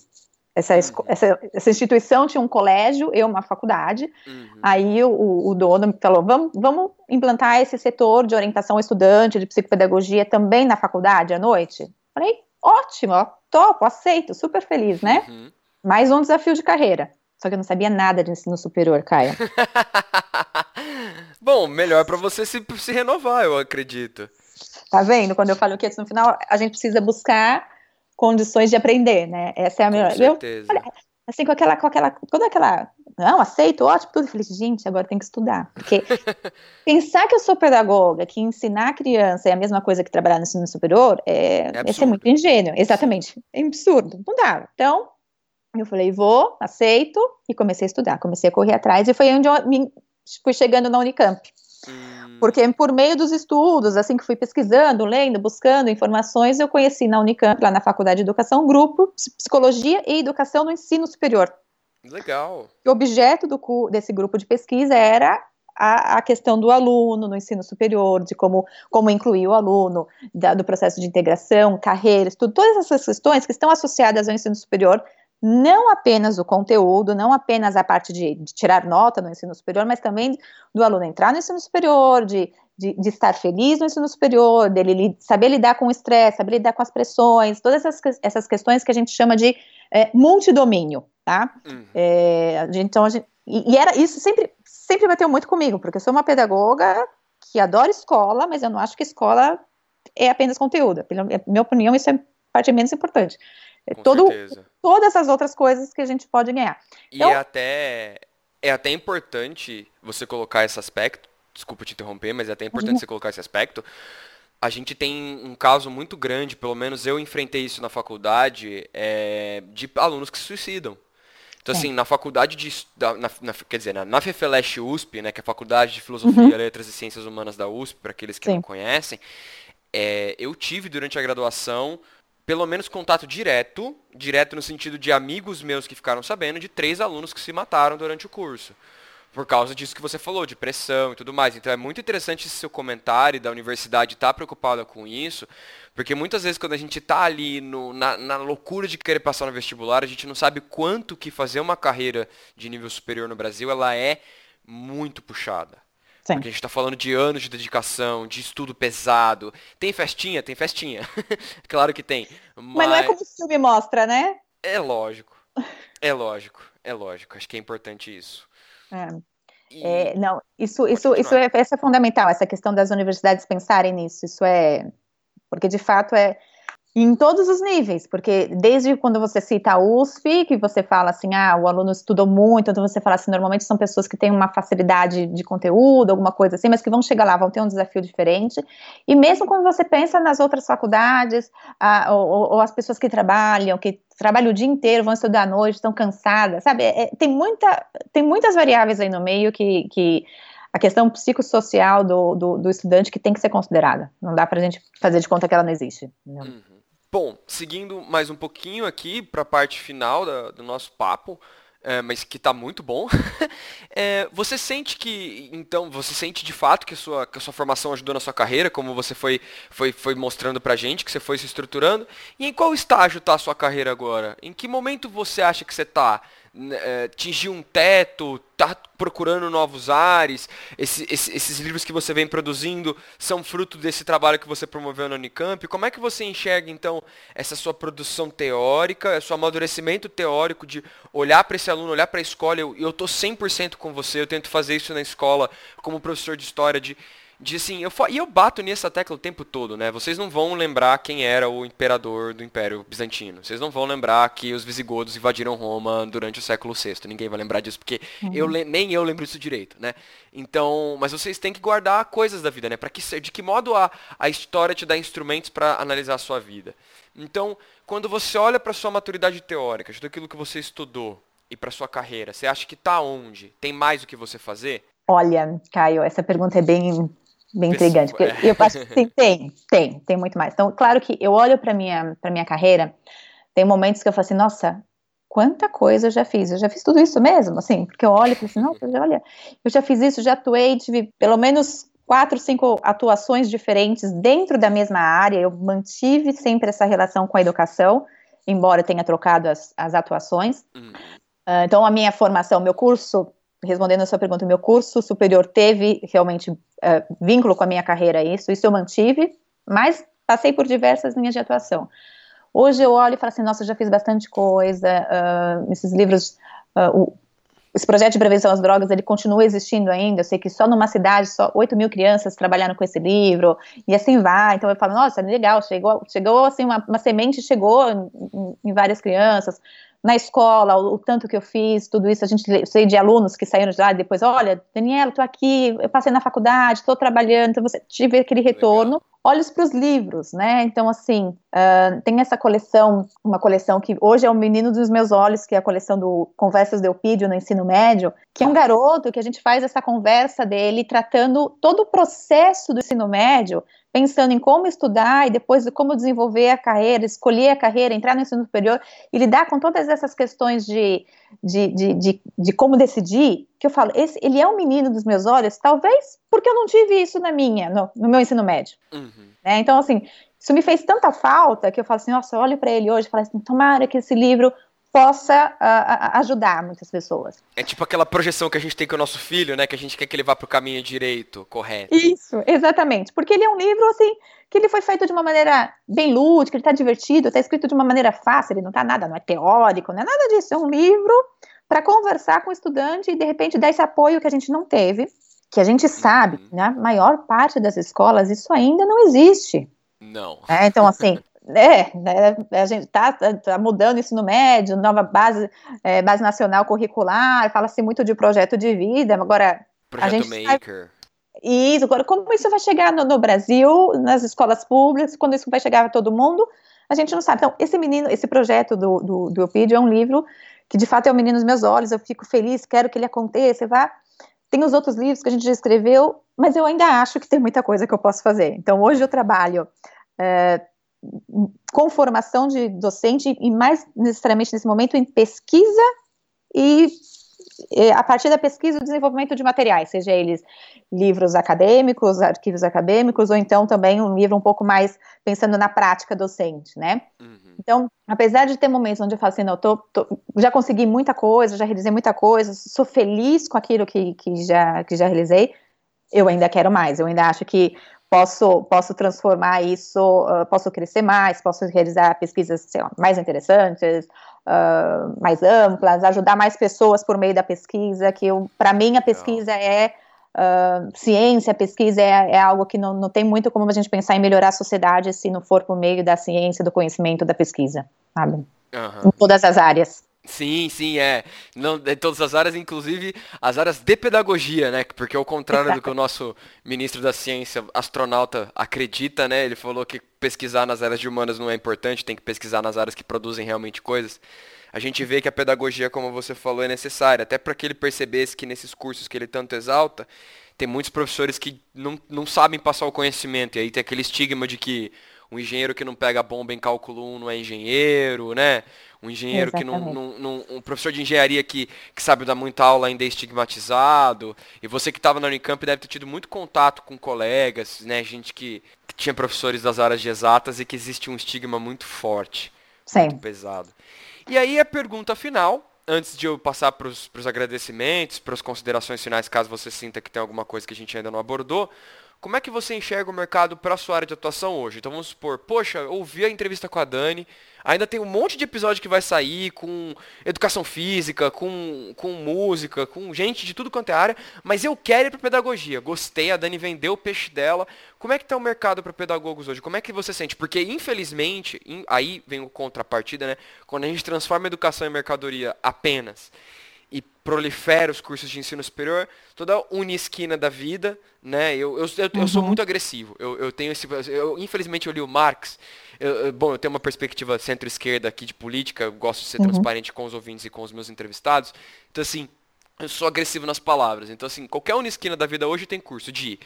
essa, uhum. essa, essa, instituição tinha um colégio, eu uma faculdade. Uhum. Aí o, o, dono me falou: vamos, vamos implantar esse setor de orientação ao estudante, de psicopedagogia também na faculdade à noite? Falei: ótimo, ó, topo, aceito, super feliz, né? Uhum. Mais um desafio de carreira. Só que eu não sabia nada de ensino superior, Caia. Bom, melhor para você se, se renovar, eu acredito. Tá vendo? Quando eu falo que no final a gente precisa buscar condições de aprender, né? Essa é a melhor. Eu, olha, assim, com aquela, com aquela, quando aquela, não, aceito, ótimo, tudo. feliz, gente, agora tem que estudar. Porque pensar que eu sou pedagoga, que ensinar a criança é a mesma coisa que trabalhar no ensino superior, é, é, é muito ingênuo. Exatamente. É absurdo. Não dá. Então, eu falei, vou, aceito, e comecei a estudar. Comecei a correr atrás, e foi onde eu me, fui chegando na Unicamp. Hum. Porque por meio dos estudos, assim que fui pesquisando, lendo, buscando informações, eu conheci na Unicamp, lá na Faculdade de Educação, um grupo Psicologia e Educação no Ensino Superior. Legal. O objeto do, desse grupo de pesquisa era a, a, questão do aluno no ensino superior, de como, como incluir o aluno, da, do processo de integração, carreiras, tudo, todas essas questões que estão associadas ao ensino superior não apenas o conteúdo, não apenas a parte de, de, tirar nota no ensino superior, mas também do aluno entrar no ensino superior, de, de, de estar feliz no ensino superior, dele li, saber lidar com o estresse, saber lidar com as pressões, todas essas, essas questões que a gente chama de é, multidomínio, tá? Uhum. É, a gente, então, a gente, e, e, era isso sempre, sempre bateu muito comigo, porque eu sou uma pedagoga que adora escola, mas eu não acho que escola é apenas conteúdo. Pela minha opinião, isso é parte menos importante. É Com todo, certeza. Todas as outras coisas que a gente pode ganhar. E então, é até é até importante você colocar esse aspecto. Desculpa te interromper, mas é até importante uhum. você colocar esse aspecto. A gente tem um caso muito grande, pelo menos eu enfrentei isso na faculdade, é, de alunos que se suicidam. Então, assim, na faculdade de. Na, na, quer dizer, na, na FEFELESH USP, né, que é a Faculdade de Filosofia, uhum. Letras e Ciências Humanas da USP, para aqueles que Sim. não conhecem, é, eu tive durante a graduação pelo menos contato direto, direto no sentido de amigos meus que ficaram sabendo, de três alunos que se mataram durante o curso. Por causa disso que você falou, de pressão e tudo mais. Então é muito interessante esse seu comentário da universidade estar tá preocupada com isso, porque muitas vezes quando a gente está ali no, na, na loucura de querer passar no vestibular, a gente não sabe quanto que fazer uma carreira de nível superior no Brasil, ela é muito puxada. Sim. Porque a gente está falando de anos de dedicação, de estudo pesado. Tem festinha? Tem festinha. claro que tem. Mas... mas... não é como o filme mostra, né? É lógico. É lógico. É lógico. Acho que é importante isso. É. E... É, não, isso, isso, isso, é, isso é fundamental, essa questão das universidades pensarem nisso. Isso é. Porque de fato é. Em todos os níveis, porque desde quando você cita a USP, que você fala assim, ah, o aluno estudou muito, então você fala assim, normalmente são pessoas que têm uma facilidade de conteúdo, alguma coisa assim, mas que vão chegar lá, vão ter um desafio diferente, e mesmo quando você pensa nas outras faculdades, ah, ou, ou, as pessoas que trabalham, que trabalham o dia inteiro, vão estudar à noite, estão cansadas, sabe, é, tem, muita, tem muitas variáveis aí no meio que, que a questão psicossocial do, do, do, estudante que tem que ser considerada. Não dá para a gente fazer de conta que ela não existe. Uhum. Bom, seguindo mais um pouquinho aqui para a parte final da, do nosso papo, é, mas que está muito bom. é, você sente que, então, você sente de fato que a, sua, que a sua formação ajudou na sua carreira, como você foi, foi, foi mostrando a gente, que você foi se estruturando? E em qual estágio está a sua carreira agora? Em que momento você acha que você está? Né, é, atingir um teto, tá procurando novos ares, esse, esse, esses livros que você vem produzindo são fruto desse trabalho que você promoveu na Unicamp. Como é que você enxerga, então, essa sua produção teórica, seu amadurecimento teórico de olhar para esse aluno, olhar para a escola, eu, tô 100% com você, eu tento fazer isso na escola como professor de história, de de assim, eu, e eu bato nessa tecla o tempo todo, né? Vocês não vão lembrar quem era o imperador do Império Bizantino. Vocês não vão lembrar que os visigodos invadiram Roma durante o século VI. Ninguém vai lembrar disso, porque uhum. eu, nem eu lembro isso direito, né? Então, mas vocês têm que guardar coisas da vida, né? Para que de que modo a, a história te dá instrumentos para analisar a sua vida. Então, quando você olha para sua maturidade teórica, de tudo aquilo que você estudou e para sua carreira, você acha que tá onde? Tem mais o que você fazer? Olha, Caio, essa pergunta é bem bem intrigante. Porque é. eu acho que sim, tem, tem, tem muito mais. Então, claro que eu olho para minha para minha carreira, tem momentos que eu falo assim, nossa, quanta coisa eu já fiz. Eu já fiz tudo isso mesmo, assim, porque eu olho e falo assim, nossa, olha, eu já fiz isso, já atuei, tive pelo menos quatro, cinco atuações diferentes dentro da mesma área. Eu mantive sempre essa relação com a educação, embora tenha trocado as, as atuações. Uhum. Uh, então, a minha formação, meu curso respondendo a sua pergunta, meu curso superior teve realmente uh, vínculo com a minha carreira, isso, isso eu mantive, mas passei por diversas linhas de atuação. Hoje eu olho e falo assim, nossa, já fiz bastante coisa, uh, esses livros, uh, o, esse projeto de prevenção às drogas, ele continua existindo ainda, eu sei que só numa cidade, só 8 mil crianças trabalharam com esse livro, e assim vai, então eu falo, nossa, legal, chegou, chegou assim, uma, uma semente chegou em, em várias crianças, na escola, o, o, tanto que eu fiz, tudo isso, a gente eu sei de alunos que saíram de lá e depois, olha, Daniela, estou aqui, eu passei na faculdade, estou trabalhando, então você tive aquele retorno. Legal. Olhos para os livros, né? Então, assim, uh, tem essa coleção, uma coleção que hoje é o menino dos meus olhos, que é a coleção do Conversas do Eupídio no ensino médio, que é um garoto que a gente faz essa conversa dele tratando todo o processo do ensino médio, pensando em como estudar e depois de como desenvolver a carreira, escolher a carreira, entrar no ensino superior e lidar com todas essas questões de, de, de, de, de como decidir, que eu falo, esse, ele é um menino dos meus olhos, talvez porque eu não tive isso na minha, no, no meu ensino médio. Uhum. Né? Então, assim, isso me fez tanta falta que eu falo assim, nossa, eu olho para ele hoje e falo assim, tomara que esse livro possa uh, ajudar muitas pessoas. É tipo aquela projeção que a gente tem com o nosso filho, né? Que a gente quer que ele vá para o caminho direito, correto. Isso, exatamente. Porque ele é um livro, assim, que ele foi feito de uma maneira bem lúdica, ele está divertido, está escrito de uma maneira fácil, ele não está nada, não é teórico, não é nada disso. É um livro para conversar com o estudante e, de repente, dar esse apoio que a gente não teve, que a gente sabe, uhum. na né, maior parte das escolas, isso ainda não existe. Não. É, então, assim, É, né, a gente está tá, tá mudando isso no médio, nova base, é, base nacional curricular, fala-se muito de projeto de vida, agora projeto a gente Maker. Isso, agora como isso vai chegar no, no, Brasil, nas escolas públicas, quando isso vai chegar a todo mundo, a gente não sabe. Então, esse menino, esse projeto do, do, do Eupídio é um livro que de fato é o menino dos meus olhos, eu fico feliz, quero que ele aconteça, vá. Tem os outros livros que a gente já escreveu, mas eu ainda acho que tem muita coisa que eu posso fazer. Então, hoje eu trabalho é, com formação de docente e mais necessariamente nesse momento em pesquisa e a partir da pesquisa o desenvolvimento de materiais, seja eles livros acadêmicos, arquivos acadêmicos, ou então também um livro um pouco mais pensando na prática docente, né? Uhum. Então, apesar de ter momentos onde eu falo assim, não, tô, tô, já consegui muita coisa, já realizei muita coisa, sou feliz com aquilo que, que, já, que já realizei, eu ainda quero mais, eu ainda acho que posso, posso transformar isso, uh, posso crescer mais, posso realizar pesquisas lá, mais interessantes, uh, mais amplas, ajudar mais pessoas por meio da pesquisa, que para mim a pesquisa é uh, ciência, pesquisa é, é, algo que não, não tem muito como a gente pensar em melhorar a sociedade se não for por meio da ciência, do conhecimento, da pesquisa, sabe? Uhum. Em todas as áreas. Sim, sim, é. Não, em todas as áreas, inclusive as áreas de pedagogia, né? Porque ao contrário do que o nosso ministro da Ciência, astronauta, acredita, né? Ele falou que pesquisar nas áreas de humanas não é importante, tem que pesquisar nas áreas que produzem realmente coisas. A gente vê que a pedagogia, como você falou, é necessária, até para que ele percebesse que nesses cursos que ele tanto exalta, tem muitos professores que não, não sabem passar o conhecimento, e aí tem aquele estigma de que um engenheiro que não pega bomba em cálculo 1 não é engenheiro, né? Um engenheiro Exatamente. que não, não, não, Um professor de engenharia que, que sabe dar muita aula ainda é estigmatizado. E você que estava na Unicamp deve ter tido muito contato com colegas, né? Gente que, que tinha professores das áreas de exatas e que existe um estigma muito forte. Sim. Muito pesado. E aí a pergunta final, antes de eu passar para os agradecimentos, para as considerações finais, caso você sinta que tem alguma coisa que a gente ainda não abordou. Como é que você enxerga o mercado para a sua área de atuação hoje? Então vamos supor, poxa, ouvi a entrevista com a Dani, ainda tem um monte de episódio que vai sair com educação física, com, com música, com gente de tudo quanto é área, mas eu quero ir para pedagogia. Gostei, a Dani vendeu o peixe dela. Como é que está o mercado para pedagogos hoje? Como é que você sente? Porque infelizmente, aí vem o contrapartida, né? Quando a gente transforma a educação em mercadoria apenas, prolifera os cursos de ensino superior, toda unisquina da vida, né? Eu, eu, eu, uhum. eu sou uhum. muito agressivo. Eu, eu tenho esse. Eu, infelizmente eu li o Marx. Eu, bom, eu tenho uma perspectiva centro-esquerda aqui de política, eu gosto de ser uhum. transparente com os ouvintes e com os meus entrevistados. Então, assim, eu sou agressivo nas palavras. Então, assim, qualquer unisquina da vida hoje tem curso de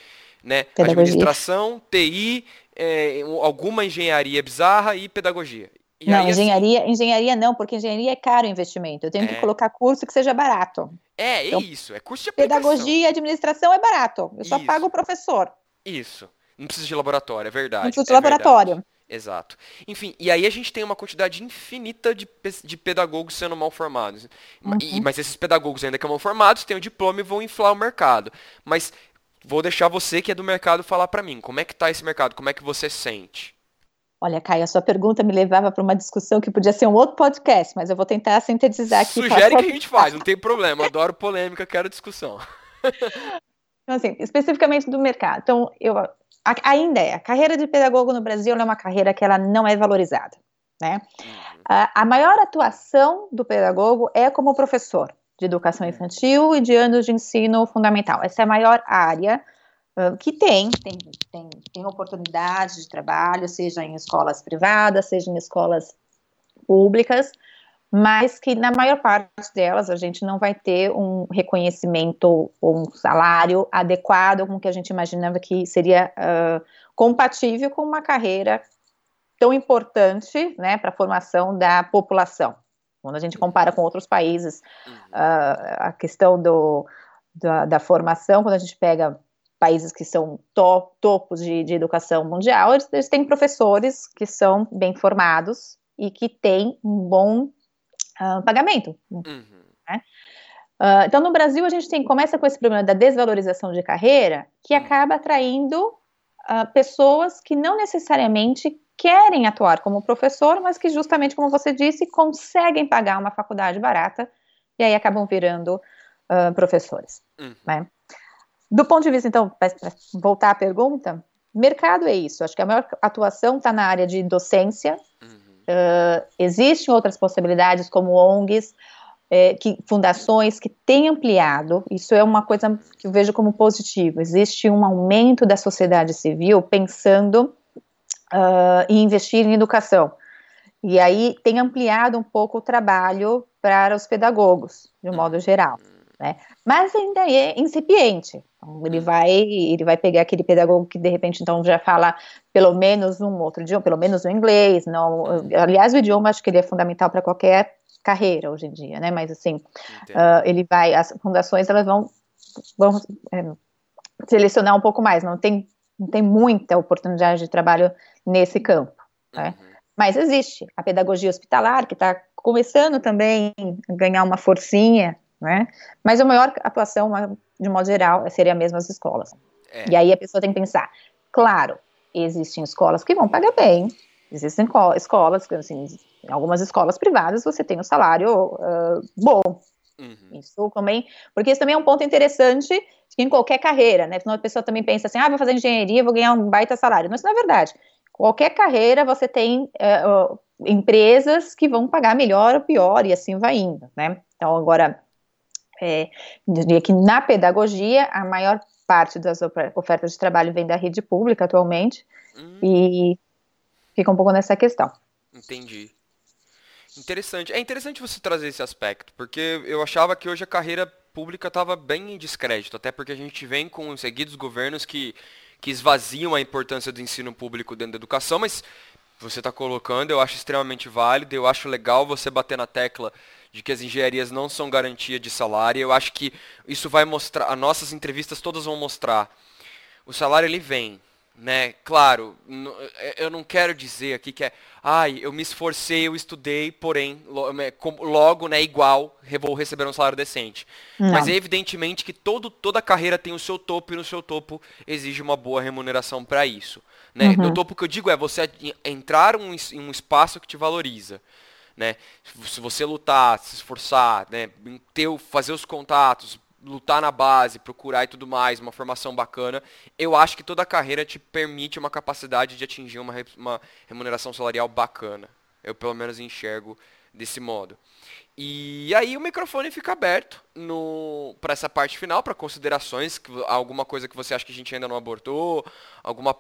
né, administração, TI, é, alguma engenharia bizarra e pedagogia. E não, aí, engenharia, assim, engenharia não, porque engenharia é caro o investimento. Eu tenho é. que colocar curso que seja barato. É, é então, isso, é curso de aplicação. Pedagogia e administração é barato. Eu só isso. pago o professor. Isso. Não precisa de laboratório, é verdade. Não precisa de é laboratório. Verdade. Exato. Enfim, e aí a gente tem uma quantidade infinita de, de pedagogos sendo mal formados. Uhum. E, mas esses pedagogos ainda que são mal formados têm o diploma e vão inflar o mercado. Mas vou deixar você que é do mercado falar para mim, como é que tá esse mercado? Como é que você sente? Olha, Caio, a sua pergunta me levava para uma discussão que podia ser um outro podcast, mas eu vou tentar sintetizar aqui. Sugere que a gente faz, não tem problema. Adoro polêmica, quero discussão. Então, assim, especificamente do mercado. Então, eu, ainda é, a carreira de pedagogo no Brasil é uma carreira que ela não é valorizada, né? Uhum. A, a maior atuação do pedagogo é como professor de educação infantil e de anos de ensino fundamental. Essa é a maior área que tem, tem, tem, tem oportunidade de trabalho, seja em escolas privadas, seja em escolas públicas, mas que na maior parte delas a gente não vai ter um reconhecimento ou um salário adequado com o que a gente imaginava que seria uh, compatível com uma carreira tão importante né, para a formação da população. Quando a gente compara com outros países, uh, a questão do, da, da formação, quando a gente pega países que são top, topos de, de educação mundial, eles, eles, têm professores que são bem formados e que têm um bom uh, pagamento. Uhum. Né? Uh, então, no Brasil, a gente tem, começa com esse problema da desvalorização de carreira, que uhum. acaba atraindo uh, pessoas que não necessariamente querem atuar como professor, mas que, justamente como você disse, conseguem pagar uma faculdade barata e aí acabam virando professores. Uhum. Né? Do ponto de vista, então, para voltar à pergunta, mercado é isso. Acho que a maior atuação está na área de docência. Uhum. Uh, existem outras possibilidades, como ONGs, é, que, fundações que têm ampliado. Isso é uma coisa que eu vejo como positivo. Existe um aumento da sociedade civil pensando uh, em investir em educação. E aí tem ampliado um pouco o trabalho para os pedagogos, de um modo geral. Né? Mas ainda é incipiente. Então, ele vai, ele vai pegar aquele pedagogo que de repente então já fala pelo menos um outro idioma, pelo menos o um inglês, não. Aliás, o idioma acho que ele é fundamental para qualquer carreira hoje em dia, né? Mas assim, uh, ele vai, as fundações elas vão, vão é, selecionar um pouco mais. Não tem, não tem muita oportunidade de trabalho nesse campo, né? Uhum. Mas existe a pedagogia hospitalar que está começando também a ganhar uma forcinha, né? Mas a maior atuação de modo geral, seriam as mesmas escolas. É. E aí a pessoa tem que pensar, claro, existem escolas que vão pagar bem, existem escolas, assim, algumas escolas privadas você tem um salário uh, bom, Uhum. Isso também, porque isso também é um ponto interessante em qualquer carreira, né? Senão a pessoa também pensa assim, ah, vou fazer engenharia, vou ganhar um baita salário. Mas isso não é verdade. Qualquer carreira você tem é, empresas que vão pagar melhor ou pior e assim vai indo, né? Então agora, é, diria que na pedagogia a maior parte das ofertas de trabalho vem da rede pública atualmente hum. e fica um pouco nessa questão. Entendi. Interessante. É interessante você trazer esse aspecto, porque eu achava que hoje a carreira pública estava bem em descrédito, até porque a gente vem com seguidos governos que, que esvaziam a importância do ensino público dentro da educação, mas você está colocando, eu acho extremamente válido, eu acho legal você bater na tecla de que as engenharias não são garantia de salário. Eu acho que isso vai mostrar, as nossas entrevistas todas vão mostrar. O salário ele vem, né? Claro, eu não quero dizer aqui que é, ai, eu me esforcei, eu estudei, porém, logo, né, igual, vou receber um salário decente. Não. Mas é evidentemente que todo, toda carreira tem o seu topo e no seu topo exige uma boa remuneração para isso. Né? Uhum. No topo que eu digo é você entrar em um espaço que te valoriza né? Se você lutar, se esforçar, né? Ter, fazer os contatos, lutar na base, procurar e tudo mais, uma formação bacana, eu acho que toda a carreira te permite uma capacidade de atingir uma, uma remuneração salarial bacana. Eu pelo menos enxergo desse modo. E aí o microfone fica aberto para essa parte final, para considerações, alguma coisa que você acha que a gente ainda não abordou, alguma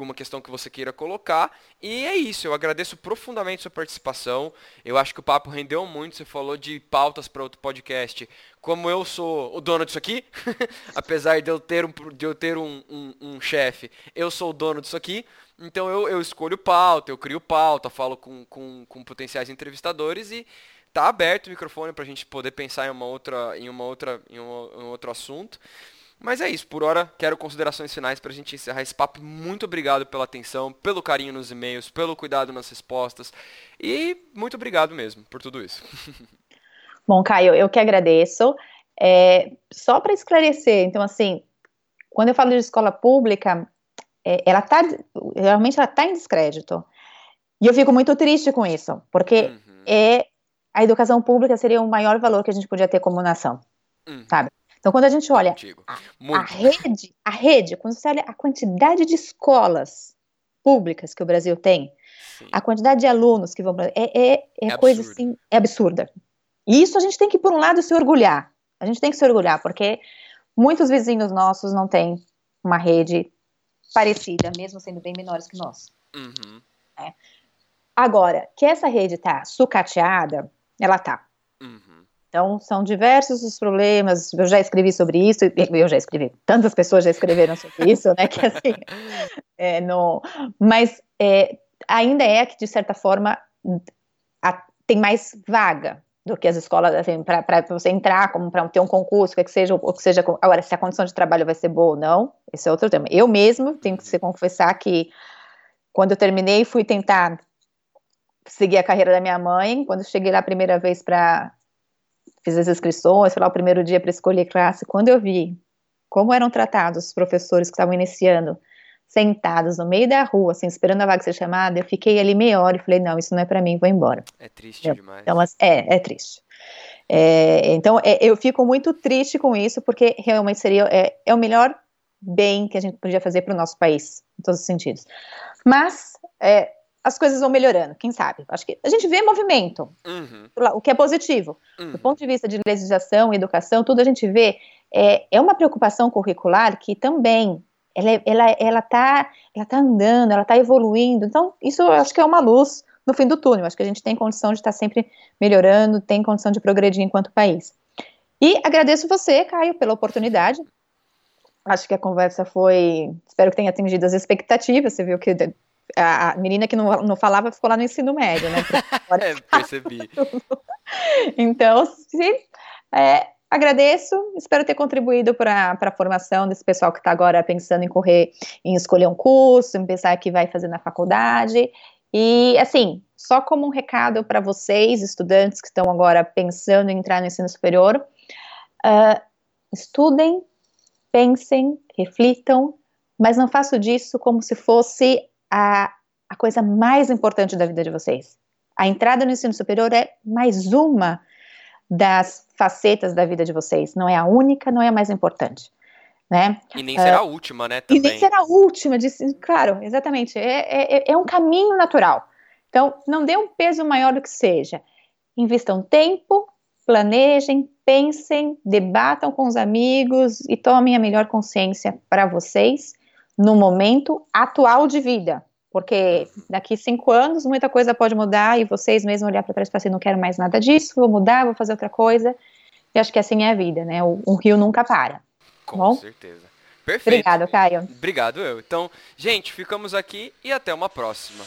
uma questão que você queira colocar. E é isso, eu agradeço profundamente sua participação. Eu acho que o papo rendeu muito. Você falou de pautas para outro podcast. Como eu sou o dono disso aqui, apesar de eu ter um, de eu ter um, um, um chefe, eu sou o dono disso aqui. Então eu, eu escolho pauta, eu crio pauta, falo com, com, com potenciais entrevistadores e tá aberto o microfone para a gente poder pensar em uma outra, em uma outra, em um, um outro assunto. Mas é isso, por hora, quero considerações finais para a gente encerrar esse papo. Muito obrigado pela atenção, pelo carinho nos e-mails, pelo cuidado nas respostas e muito obrigado mesmo por tudo isso. Bom, Caio, eu que agradeço. É, só para esclarecer, então, assim, quando eu falo de escola pública, é, ela tá, realmente ela está em descrédito. E eu fico muito triste com isso, porque uhum. é, a educação pública seria o maior valor que a gente podia ter como nação, uhum. sabe? Então, quando a gente olha a, a, rede, a rede, quando você olha a quantidade de escolas públicas que o Brasil tem, Sim. a quantidade de alunos que vão para é, é, é, é coisa assim, é absurda. E isso a gente tem que, por um lado, se orgulhar. A gente tem que se orgulhar, porque muitos vizinhos nossos não têm uma rede parecida, mesmo sendo bem menores que nós. Uhum. É. Agora, que essa rede está sucateada, ela está. Então, são diversos os problemas. Eu já escrevi sobre isso, eu já escrevi, tantas pessoas já escreveram sobre isso, né? Que assim, é, no, mas é, ainda é que, de certa forma, a, tem mais vaga do que as escolas, assim, para você entrar, como para ter um concurso, que seja, ou que seja. Agora, se a condição de trabalho vai ser boa ou não, esse é outro tema. Eu mesmo tenho que se confessar que, quando eu terminei, fui tentar seguir a carreira da minha mãe. Quando eu cheguei lá a primeira vez para fiz as inscrições, foi lá o primeiro dia para escolher classe. Quando eu vi como eram tratados os professores que estavam iniciando, sentados no meio da rua, assim, esperando a vaga ser chamada, eu fiquei ali meia hora e falei, não, isso não é para mim, vou embora. É triste eu, demais. Então, é, é triste. É, então, é, eu fico muito triste com isso, porque realmente seria, é, é o melhor bem que a gente podia fazer para o nosso país, em todos os sentidos. Mas, é, as coisas vão melhorando, quem sabe? Acho que a gente vê movimento, uhum. o que é positivo. Uhum. Do ponto de vista de legislação, educação, tudo a gente vê. É, é uma preocupação curricular que também ela, é, ela, ela, tá, ela tá andando, ela tá evoluindo. Então, isso eu acho que é uma luz no fim do túnel. Acho que a gente tem condição de estar sempre melhorando, tem condição de progredir enquanto país. E agradeço você, Caio, pela oportunidade. Acho que a conversa foi. Espero que tenha atingido as expectativas. Você viu que a, menina que não, não falava ficou lá no ensino médio, né? é, percebi. então, sim, é, agradeço, espero ter contribuído para a formação desse pessoal que está agora pensando em correr, em escolher um curso, em pensar que vai fazer na faculdade. E, assim, só como um recado para vocês, estudantes que estão agora pensando em entrar no ensino superior, uh, estudem, pensem, reflitam, mas não façam disso como se fosse a, a coisa mais importante da vida de vocês. A entrada no ensino superior é mais uma das facetas da vida de vocês. Não é a única, não é a mais importante. Né? E nem será uh, a última, né? Também. E nem será a última, disse, claro, exatamente. É, é, é um caminho natural. Então, não dê um peso maior do que seja. Invistam tempo, planejem, pensem, debatam com os amigos e tomem a melhor consciência para vocês no momento atual de vida. Porque daqui cinco anos muita coisa pode mudar e vocês mesmos olhar para trás e falar assim, não quero mais nada disso, vou mudar, vou fazer outra coisa. E acho que assim é a vida, né? O, o rio nunca para. Com Bom? certeza. Perfeito. Obrigado, Caio. Obrigado eu. Então, gente, ficamos aqui e até uma próxima.